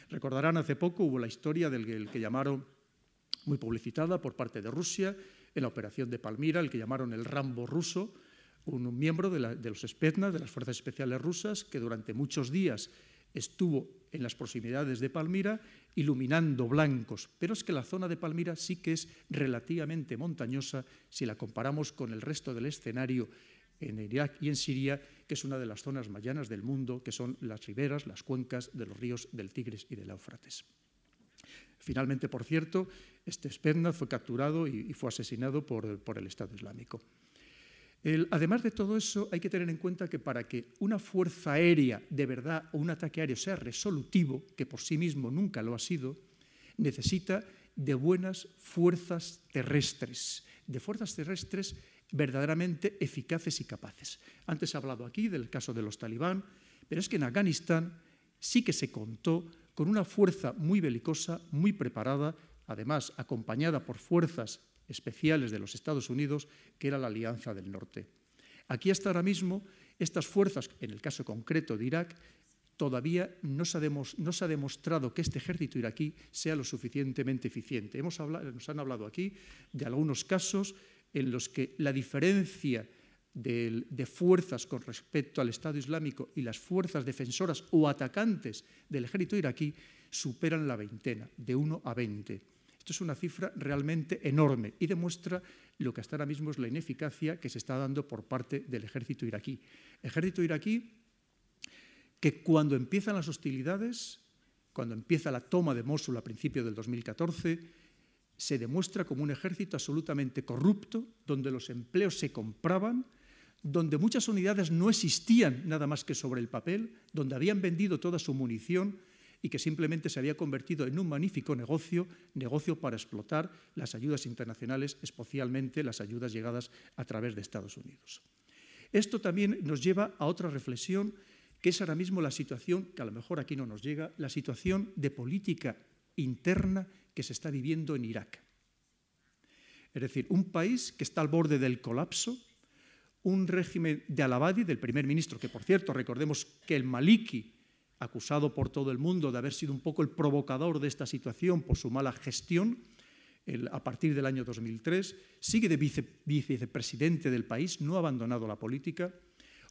Recordarán hace poco hubo la historia del que llamaron, muy publicitada por parte de Rusia, en la operación de Palmira, el que llamaron el Rambo ruso, un miembro de, los Spetsnaz, de las Fuerzas Especiales rusas, que durante muchos días estuvo en las proximidades de Palmira iluminando blancos. Pero es que la zona de Palmira sí que es relativamente montañosa si la comparamos con el resto del escenario en Irak y en Siria, que es una de las zonas mayanas del mundo, que son las riberas, las cuencas de los ríos del Tigris y del Éufrates. Finalmente, por cierto, este Spetsnaz fue capturado y, fue asesinado por, el Estado Islámico. Además de todo eso, hay que tener en cuenta que para que una fuerza aérea de verdad o un ataque aéreo sea resolutivo, que por sí mismo nunca lo ha sido, necesita de buenas fuerzas terrestres, de fuerzas terrestres verdaderamente eficaces y capaces. Antes he hablado aquí del caso de los talibán, pero es que en Afganistán sí que se contó con una fuerza muy belicosa, muy preparada, además acompañada por fuerzas especiales de los Estados Unidos, que era la Alianza del Norte. Aquí hasta ahora mismo, estas fuerzas, en el caso concreto de Irak, todavía no se, ha demostrado que este ejército iraquí sea lo suficientemente eficiente. Hemos nos han hablado aquí de algunos casos en los que la diferencia de, fuerzas con respecto al Estado Islámico y las fuerzas defensoras o atacantes del ejército iraquí superan la veintena, de 1 a 20. Esto es una cifra realmente enorme y demuestra lo que hasta ahora mismo es la ineficacia que se está dando por parte del ejército iraquí. Ejército iraquí que cuando empiezan las hostilidades, cuando empieza la toma de Mosul a principios del 2014, se demuestra como un ejército absolutamente corrupto, donde los empleos se compraban, donde muchas unidades no existían nada más que sobre el papel, donde habían vendido toda su munición y que simplemente se había convertido en un magnífico negocio, negocio para explotar las ayudas internacionales, especialmente las ayudas llegadas a través de Estados Unidos. Esto también nos lleva a otra reflexión que es ahora mismo la situación, que a lo mejor aquí no nos llega, la situación de política interna que se está viviendo en Irak. Es decir, un país que está al borde del colapso, un régimen de Al-Abadi, del primer ministro, que por cierto, recordemos que el Maliki, acusado por todo el mundo de haber sido un poco el provocador de esta situación por su mala gestión, a partir del año 2003, sigue de vicepresidente del país, no ha abandonado la política,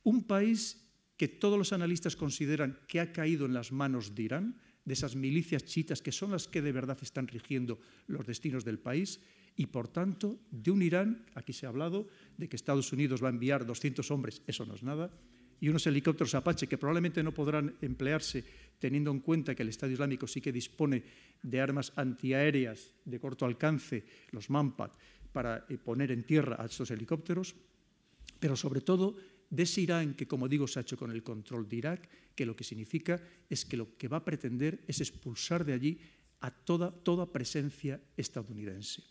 un país que todos los analistas consideran que ha caído en las manos de Irán, de esas milicias chiitas que son las que de verdad están rigiendo los destinos del país, y por tanto de un Irán, aquí se ha hablado de que Estados Unidos va a enviar 200 hombres, eso no es nada, y unos helicópteros Apache que probablemente no podrán emplearse teniendo en cuenta que el Estado Islámico sí que dispone de armas antiaéreas de corto alcance, los Manpad, para eh, poner en tierra a estos helicópteros, pero sobre todo de ese Irán que, como digo, se ha hecho con el control de Irak, que lo que significa es que lo que va a pretender es expulsar de allí a toda, toda presencia estadounidense.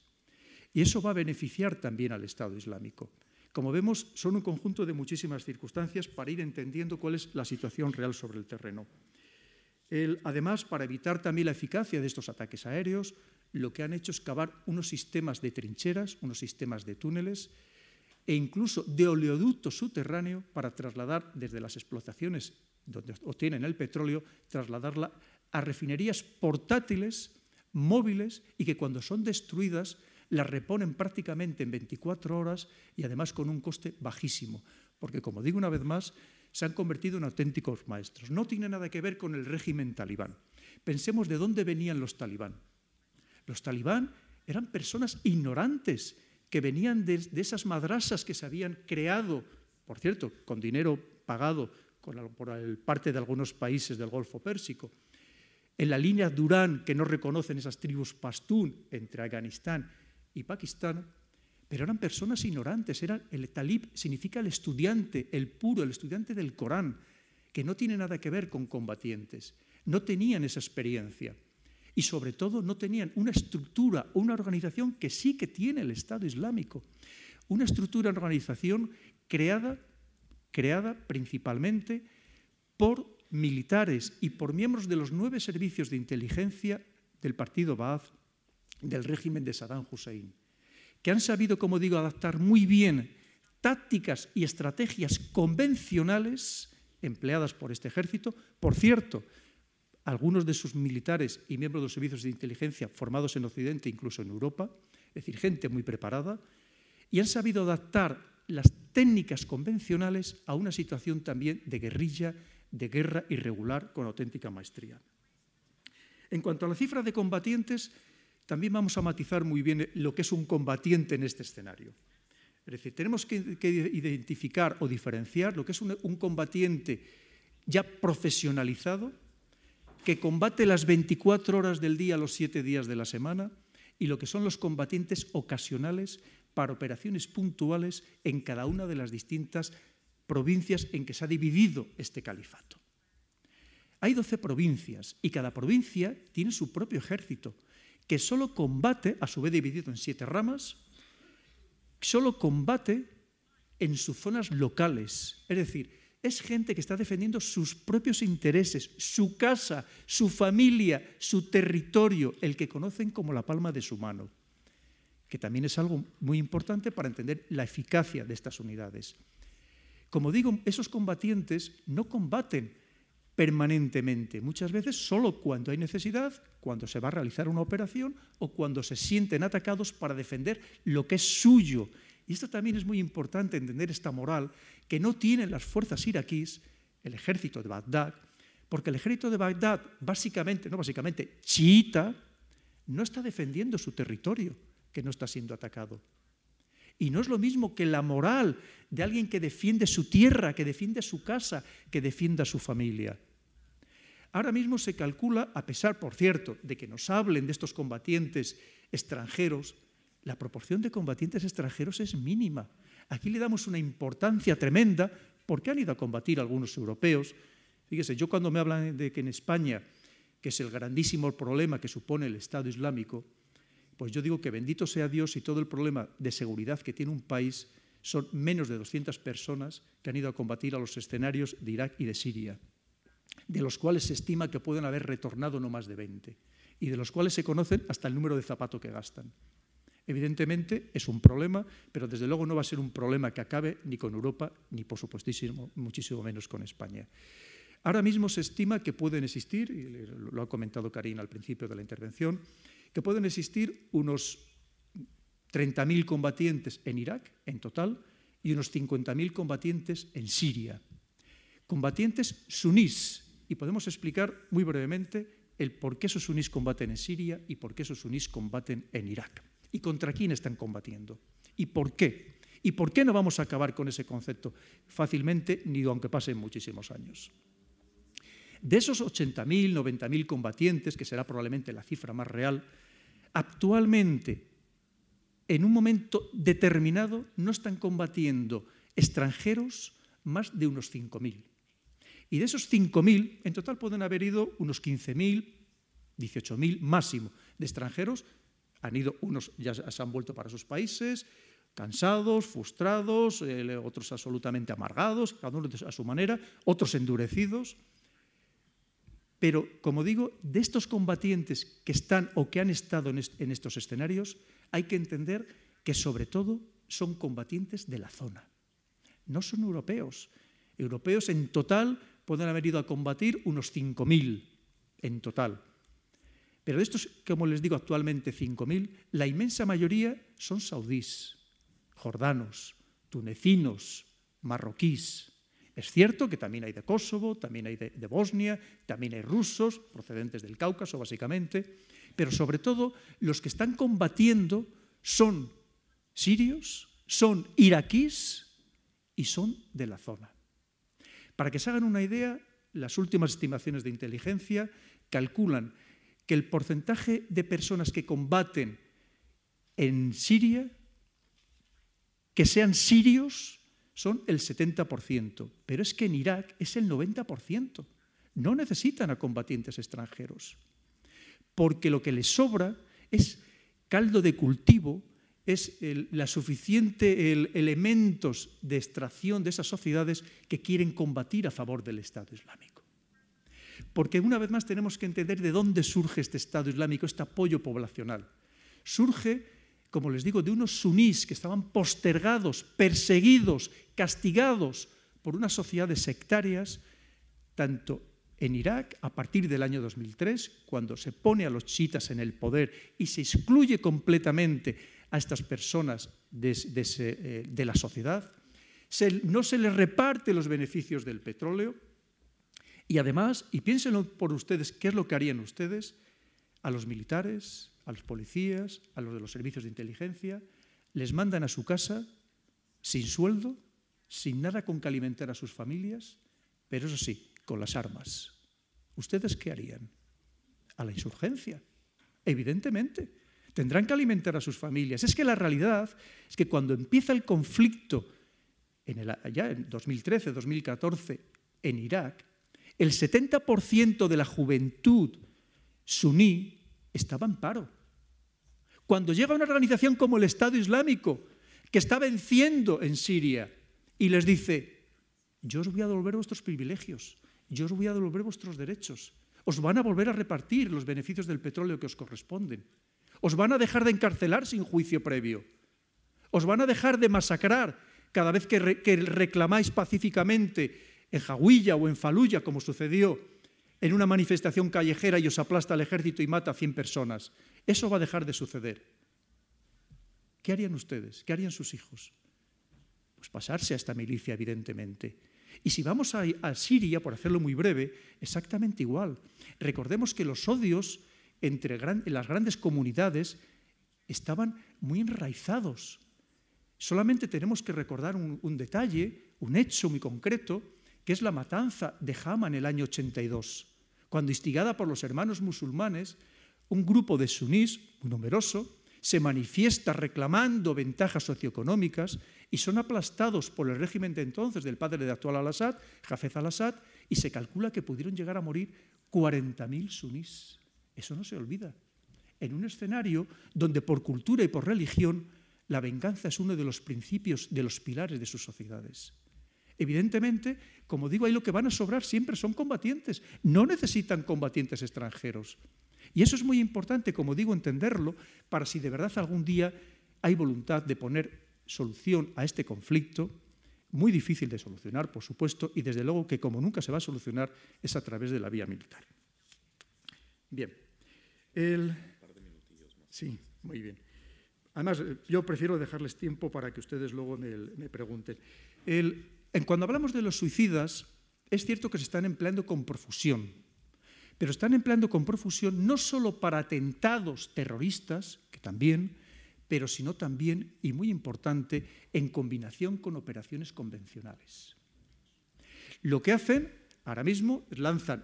Y eso va a beneficiar también al Estado Islámico. Como vemos, son un conjunto de muchísimas circunstancias para ir entendiendo cuál es la situación real sobre el terreno. además, para evitar también la eficacia de estos ataques aéreos, lo que han hecho es cavar unos sistemas de trincheras, unos sistemas de túneles, e incluso de oleoducto subterráneo para trasladar desde las explotaciones donde obtienen el petróleo, trasladarla a refinerías portátiles, móviles y que cuando son destruidas las reponen prácticamente en 24 horas y además con un coste bajísimo, porque como digo una vez más, se han convertido en auténticos maestros. No tiene nada que ver con el régimen talibán. Pensemos de dónde venían los talibán. Los talibán eran personas ignorantes que venían de, esas madrasas que se habían creado, por cierto, con dinero pagado por parte de algunos países del Golfo Pérsico. En la línea Durán, que no reconocen esas tribus pastún entre Afganistán y Pakistán, pero eran personas ignorantes. Eran, el talib significa el estudiante, el puro, el estudiante del Corán, que no tiene nada que ver con combatientes. No tenían esa experiencia y sobre todo no tenían una estructura, una organización que sí que tiene el Estado Islámico. Una estructura, una organización creada, creada principalmente por militares y por miembros de los nueve servicios de inteligencia del partido Ba'ath, del régimen de Saddam Hussein, que han sabido, como digo, adaptar muy bien tácticas y estrategias convencionales empleadas por este ejército. Por cierto, algunos de sus militares y miembros de los servicios de inteligencia formados en Occidente, incluso en Europa, es decir, gente muy preparada, y han sabido adaptar las técnicas convencionales a una situación también de guerrilla, de guerra irregular con auténtica maestría. En cuanto a la cifra de combatientes, también vamos a matizar muy bien lo que es un combatiente en este escenario. Es decir, tenemos que, identificar o diferenciar lo que es un combatiente ya profesionalizado, que combate las 24 horas del día los 7 días de la semana y lo que son los combatientes ocasionales para operaciones puntuales en cada una de las distintas provincias en que se ha dividido este califato. Hay 12 provincias y cada provincia tiene su propio ejército que solo combate, a su vez dividido en siete ramas, solo combate en sus zonas locales. Es decir, es gente que está defendiendo sus propios intereses, su casa, su familia, su territorio, el que conocen como la palma de su mano, que también es algo muy importante para entender la eficacia de estas unidades. Como digo, esos combatientes no combaten permanentemente, muchas veces solo cuando hay necesidad, cuando se va a realizar una operación o cuando se sienten atacados para defender lo que es suyo. Y esto también es muy importante entender esta moral que no tienen las fuerzas iraquíes, el ejército de Bagdad, porque el ejército de Bagdad, básicamente, no básicamente, chiita, no está defendiendo su territorio, que no está siendo atacado. Y no es lo mismo que la moral de alguien que defiende su tierra, que defiende su casa, que defienda su familia. Ahora mismo se calcula, a pesar, por cierto, de que nos hablen de estos combatientes extranjeros, la proporción de combatientes extranjeros es mínima. Aquí le damos una importancia tremenda porque han ido a combatir algunos europeos. Fíjese, yo cuando me hablan de que en España, que es el grandísimo problema que supone el Estado Islámico, pues yo digo que bendito sea Dios y todo el problema de seguridad que tiene un país son menos de 200 personas que han ido a combatir a los escenarios de Irak y de Siria, de los cuales se estima que pueden haber retornado no más de 20 y de los cuales se conocen hasta el número de zapato que gastan. Evidentemente es un problema, pero desde luego no va a ser un problema que acabe ni con Europa, ni por supuestísimo, muchísimo menos con España. Ahora mismo se estima que pueden existir, y lo ha comentado Karina al principio de la intervención, que pueden existir unos 30.000 combatientes en Irak en total y unos 50.000 combatientes en Siria. Combatientes sunís. Y podemos explicar muy brevemente el por qué esos sunís combaten en Siria y por qué esos sunís combaten en Irak. Y contra quién están combatiendo. Y por qué. ¿Y por qué no vamos a acabar con ese concepto fácilmente, ni aunque pasen muchísimos años? De esos 80.000, 90.000 combatientes, que será probablemente la cifra más real, actualmente, en un momento determinado, no están combatiendo extranjeros más de unos 5.000. Y de esos 5.000, en total pueden haber ido unos 15.000, 18.000 máximo de extranjeros. Han ido, unos ya se han vuelto para sus países, cansados, frustrados, eh, otros absolutamente amargados, cada uno a su manera, otros endurecidos. Pero, como digo, de estos combatientes que están o que han estado en estos escenarios, hay que entender que sobre todo son combatientes de la zona. No son europeos. Europeos en total pueden haber ido a combatir unos 5.000 en total. Pero de estos, como les digo actualmente, 5.000, la inmensa mayoría son saudíes, jordanos, tunecinos, marroquíes, es cierto que también hay de Kosovo, también hay de, Bosnia, también hay rusos, procedentes del Cáucaso básicamente, pero sobre todo los que están combatiendo son sirios, son iraquíes y son de la zona. Para que se hagan una idea, las últimas estimaciones de inteligencia calculan que el porcentaje de personas que combaten en Siria, que sean sirios, son el 70%, pero es que en Irak es el 90%. No necesitan a combatientes extranjeros, porque lo que les sobra es caldo de cultivo, es la suficiente elementos de extracción de esas sociedades que quieren combatir a favor del Estado Islámico. Porque una vez más tenemos que entender de dónde surge este Estado Islámico, este apoyo poblacional. Surge como les digo, de unos sunís que estaban postergados, perseguidos, castigados por unas sociedades sectarias, tanto en Irak, a partir del año 2003, cuando se pone a los chiitas en el poder y se excluye completamente a estas personas de, eh, la sociedad, no se les reparte los beneficios del petróleo y además, y piénsenlo por ustedes, ¿qué es lo que harían ustedes? A los militares, a los policías, a los de los servicios de inteligencia, les mandan a su casa sin sueldo, sin nada con que alimentar a sus familias, pero eso sí, con las armas. ¿Ustedes qué harían? A la insurgencia, evidentemente. Tendrán que alimentar a sus familias. Es que la realidad es que cuando empieza el conflicto, en ya en 2013, 2014, en Irak, el 70% de la juventud suní estaba en paro Cuando llega una organización como el Estado Islámico, que está venciendo en Siria, y les dice, yo os voy a devolver vuestros privilegios, yo os voy a devolver vuestros derechos, os van a volver a repartir los beneficios del petróleo que os corresponden, os van a dejar de encarcelar sin juicio previo, os van a dejar de masacrar cada vez que, reclamáis pacíficamente en Jawilla o en Faluya, como sucedió en una manifestación callejera y os aplasta el ejército y mata a 100 personas. Eso va a dejar de suceder. ¿Qué harían ustedes? ¿Qué harían sus hijos? Pues pasarse a esta milicia, evidentemente. Y si vamos a, Siria, por hacerlo muy breve, exactamente igual. Recordemos que los odios entre las grandes comunidades estaban muy enraizados. Solamente tenemos que recordar un, un detalle, un hecho muy concreto, que es la matanza de Hama en el año 82, cuando instigada por los hermanos musulmanes, un grupo de sunís muy numeroso se manifiesta reclamando ventajas socioeconómicas y son aplastados por el régimen de entonces del padre de actual al-Assad, Jafez al-Assad, y se calcula que pudieron llegar a morir 40.000 sunís. Eso no se olvida. En un escenario donde por cultura y por religión la venganza es uno de los principios, de los pilares de sus sociedades. Evidentemente, como digo, ahí lo que van a sobrar siempre son combatientes. No necesitan combatientes extranjeros. Y eso es muy importante, como digo, entenderlo para si de verdad algún día hay voluntad de poner solución a este conflicto, muy difícil de solucionar, por supuesto, y desde luego que como nunca se va a solucionar es a través de la vía militar. Bien. El... Sí, muy bien. Además, yo prefiero dejarles tiempo para que ustedes luego me, pregunten. El, cuando hablamos de los suicidas, es cierto que se están empleando con profusión, pero están empleando con profusión no solo para atentados terroristas, que también, pero sino también, y muy importante, en combinación con operaciones convencionales. Lo que hacen ahora mismo es lanzan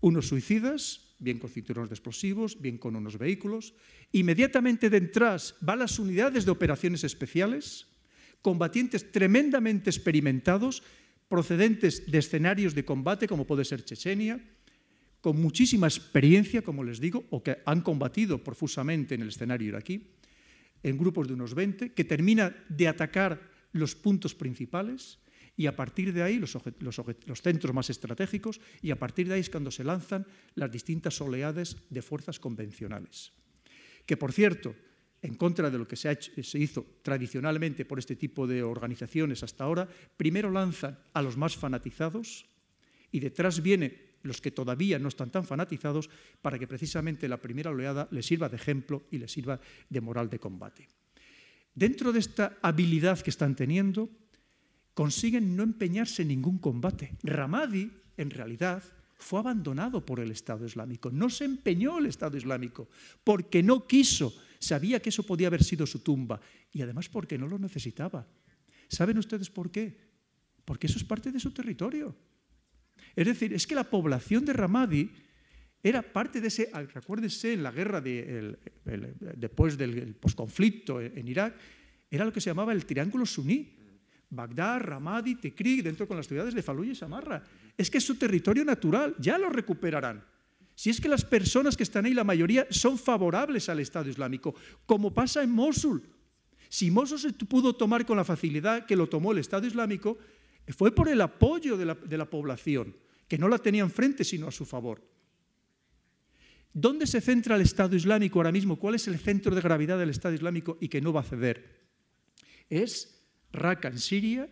unos suicidas, bien con cinturones de explosivos, bien con unos vehículos, inmediatamente detrás van las unidades de operaciones especiales, combatientes tremendamente experimentados, procedentes de escenarios de combate, como puede ser Chechenia, con muchísima experiencia, como les digo, o que han combatido profusamente en el escenario iraquí, en grupos de unos 20, que termina de atacar los puntos principales y a partir de ahí los, los, centros más estratégicos y a partir de ahí es cuando se lanzan las distintas oleadas de fuerzas convencionales. Que, por cierto, en contra de lo que se, hizo tradicionalmente por este tipo de organizaciones hasta ahora, primero lanzan a los más fanatizados y detrás vienen los que todavía no están tan fanatizados para que precisamente la primera oleada les sirva de ejemplo y les sirva de moral de combate. Dentro de esta habilidad que están teniendo, consiguen no empeñarse en ningún combate. Ramadi, en realidad, fue abandonado por el Estado Islámico. No se empeñó el Estado Islámico porque no quiso Sabía que eso podía haber sido su tumba y además porque no lo necesitaba. ¿Saben ustedes por qué? Porque eso es parte de su territorio. Es decir, es que la población de Ramadi era parte de ese, recuérdense, en la guerra de, después del posconflicto en Irak, era lo que se llamaba el triángulo suní. Bagdad, Ramadi, Tikrit, dentro con las ciudades de Fallujah y Samarra. Es que es su territorio natural, ya lo recuperarán. Si es que las personas que están ahí, la mayoría, son favorables al Estado Islámico, como pasa en Mosul. Si Mosul se pudo tomar con la facilidad que lo tomó el Estado Islámico, fue por el apoyo de la, población, que no la tenía enfrente, sino a su favor. ¿Dónde se centra el Estado Islámico ahora mismo? ¿Cuál es el centro de gravedad del Estado Islámico y que no va a ceder? Es Raqqa en Siria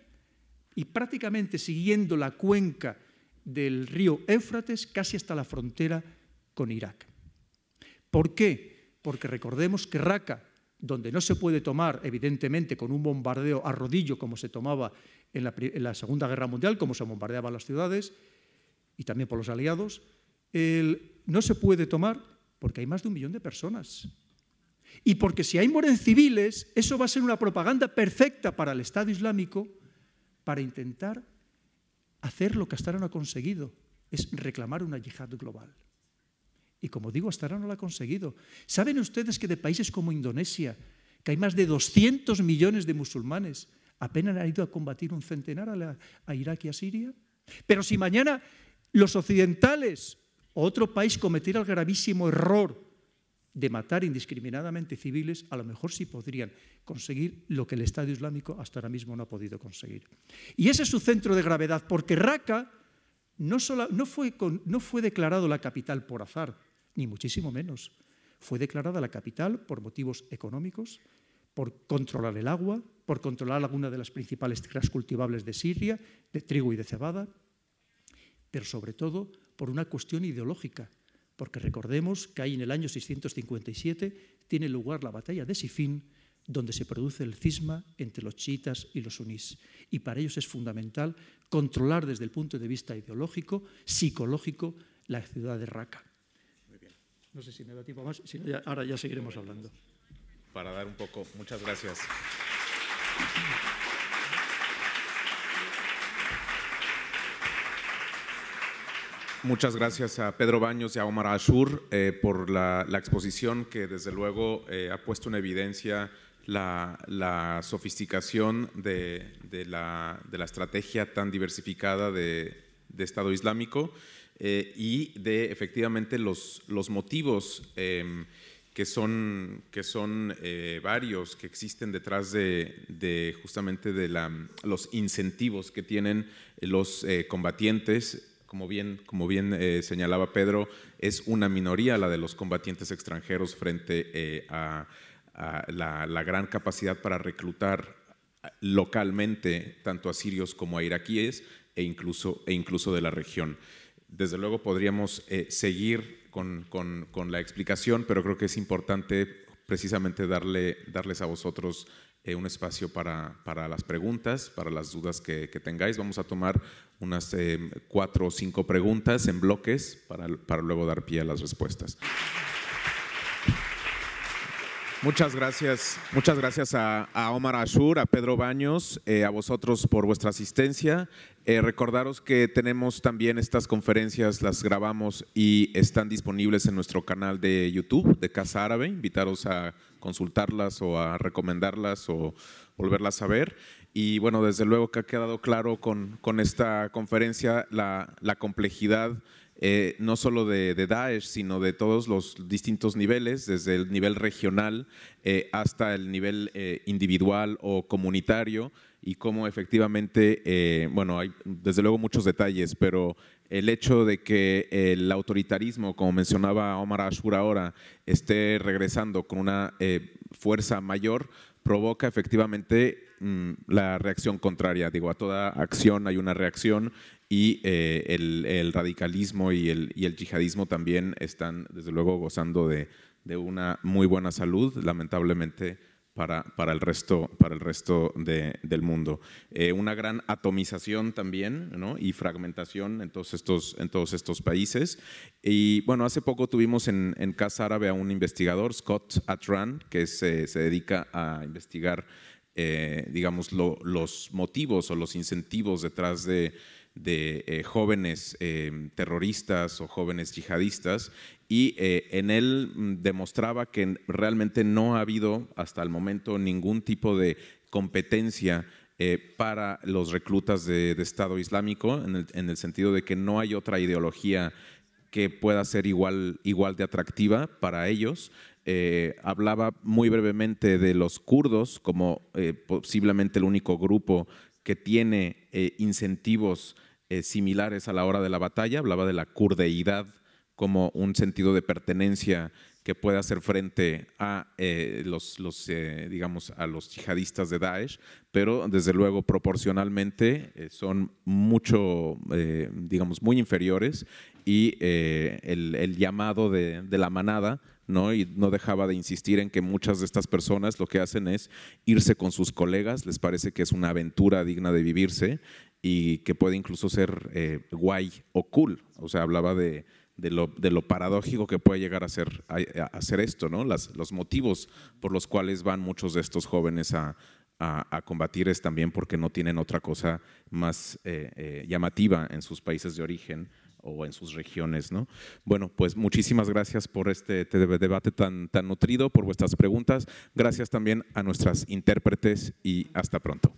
y prácticamente siguiendo la cuenca del río Éufrates casi hasta la frontera con Irak. ¿Por qué? Porque recordemos que Raqqa, donde no se puede tomar, evidentemente, con un bombardeo a rodillo como se tomaba en la, Segunda Guerra Mundial, como se bombardeaban las ciudades, y también por los aliados, no se puede tomar porque hay más de un millón de personas. Y porque si hay mueren civiles, eso va a ser una propaganda perfecta para el Estado Islámico para intentar hacer lo que hasta no ha conseguido, es reclamar una yihad global. Y como digo, hasta no lo ha conseguido. ¿Saben ustedes que de países como Indonesia, que hay más de 200 millones de musulmanes, apenas han ido a combatir un centenar a, Irak y a Siria? Pero si mañana los occidentales o otro país cometiera el gravísimo error de matar indiscriminadamente civiles, a lo mejor sí podrían conseguir lo que el Estado Islámico hasta ahora mismo no ha podido conseguir. Y ese es su centro de gravedad, porque Raqqa no, fue, fue declarado la capital por azar, ni muchísimo menos. Fue declarada la capital por motivos económicos, por controlar el agua, por controlar alguna de las principales tierras cultivables de Siria, de trigo y de cebada, pero sobre todo por una cuestión ideológica, porque recordemos que ahí en el año 657 tiene lugar la batalla de Sifín, donde se produce el cisma entre los chiitas y los sunís. Y para ellos es fundamental controlar desde el punto de vista ideológico, psicológico, la ciudad de Raqqa. No sé si me da tiempo más, si ahora ya seguiremos hablando. Para dar un poco, muchas gracias. Muchas gracias a Pedro Baños y a Omar Ashur eh, por la, exposición que desde luego eh, ha puesto en evidencia la, sofisticación de, la, estrategia tan diversificada de, Estado Islámico eh, y de efectivamente los, motivos em, que son, que son varios que existen detrás de, justamente de los incentivos que tienen los combatientes como bien, eh, señalaba Pedro, es una minoría la de los combatientes extranjeros frente eh, a, la, gran capacidad para reclutar localmente tanto a sirios como a iraquíes e incluso, e incluso de la región. Desde luego podríamos eh, seguir con, con, la explicación, pero creo que es importante precisamente darle, darles a vosotros un espacio para, para, las preguntas, para las dudas que, que tengáis. Vamos a tomar unas eh, cuatro o cinco preguntas en bloques para, para luego dar pie a las respuestas. Muchas gracias, muchas gracias a, Omar Ashur, a Pedro Baños, eh, a vosotros por vuestra asistencia. Eh, recordaros que tenemos también estas conferencias, las grabamos y están disponibles en nuestro canal de YouTube de Casa Árabe. Invitaros a consultarlas o a recomendarlas o volverlas a ver. Y bueno, desde luego que ha quedado claro con, esta conferencia la complejidad eh, no solo de, Daesh, sino de todos los distintos niveles, desde el nivel regional eh, hasta el nivel eh, individual o comunitario, y cómo efectivamente, bueno, hay desde luego muchos detalles, pero el hecho de que el autoritarismo, como mencionaba Omar Ashur ahora, esté regresando con una fuerza mayor, provoca efectivamente mm, la reacción contraria. Digo, a toda acción hay una reacción y eh, el, radicalismo y el, yihadismo también están, desde luego, gozando de, una muy buena salud, lamentablemente. Para, el resto, para el resto del mundo. Eh, una gran atomización también y fragmentación en todos, estos, en estos países. Y bueno, hace poco tuvimos en, Casa Árabe a un investigador, Scott Atran, que se, se dedica a investigar, eh, digamos, los motivos o los incentivos detrás de de eh, jóvenes eh, terroristas o jóvenes yihadistas y eh, en él mm, demostraba que realmente no ha habido hasta el momento ningún tipo de competencia para los reclutas de, Estado Islámico, en el, sentido de que no hay otra ideología que pueda ser igual, igual de atractiva para ellos. hablaba muy brevemente de los kurdos como posiblemente el único grupo que tiene incentivos eh, similares a la hora de la batalla, hablaba de la kurdeidad como un sentido de pertenencia que puede hacer frente a eh, los, eh, digamos, a los yihadistas de Daesh, pero desde luego proporcionalmente son mucho, digamos, muy inferiores y el, llamado de, de, la manada, ¿no? Y no dejaba de insistir en que muchas de estas personas lo que hacen es irse con sus colegas, les parece que es una aventura digna de vivirse y que puede incluso ser eh, guay o cool. O sea, hablaba de, lo, paradójico que puede llegar a ser, a, esto, ¿no? los motivos por los cuales van muchos de estos jóvenes a, combatir es también porque no tienen otra cosa más eh, eh, llamativa en sus países de origen o en sus regiones. ¿no? Bueno, pues muchísimas gracias por este, este debate tan, tan nutrido, por vuestras preguntas. Gracias también a nuestras intérpretes y hasta pronto.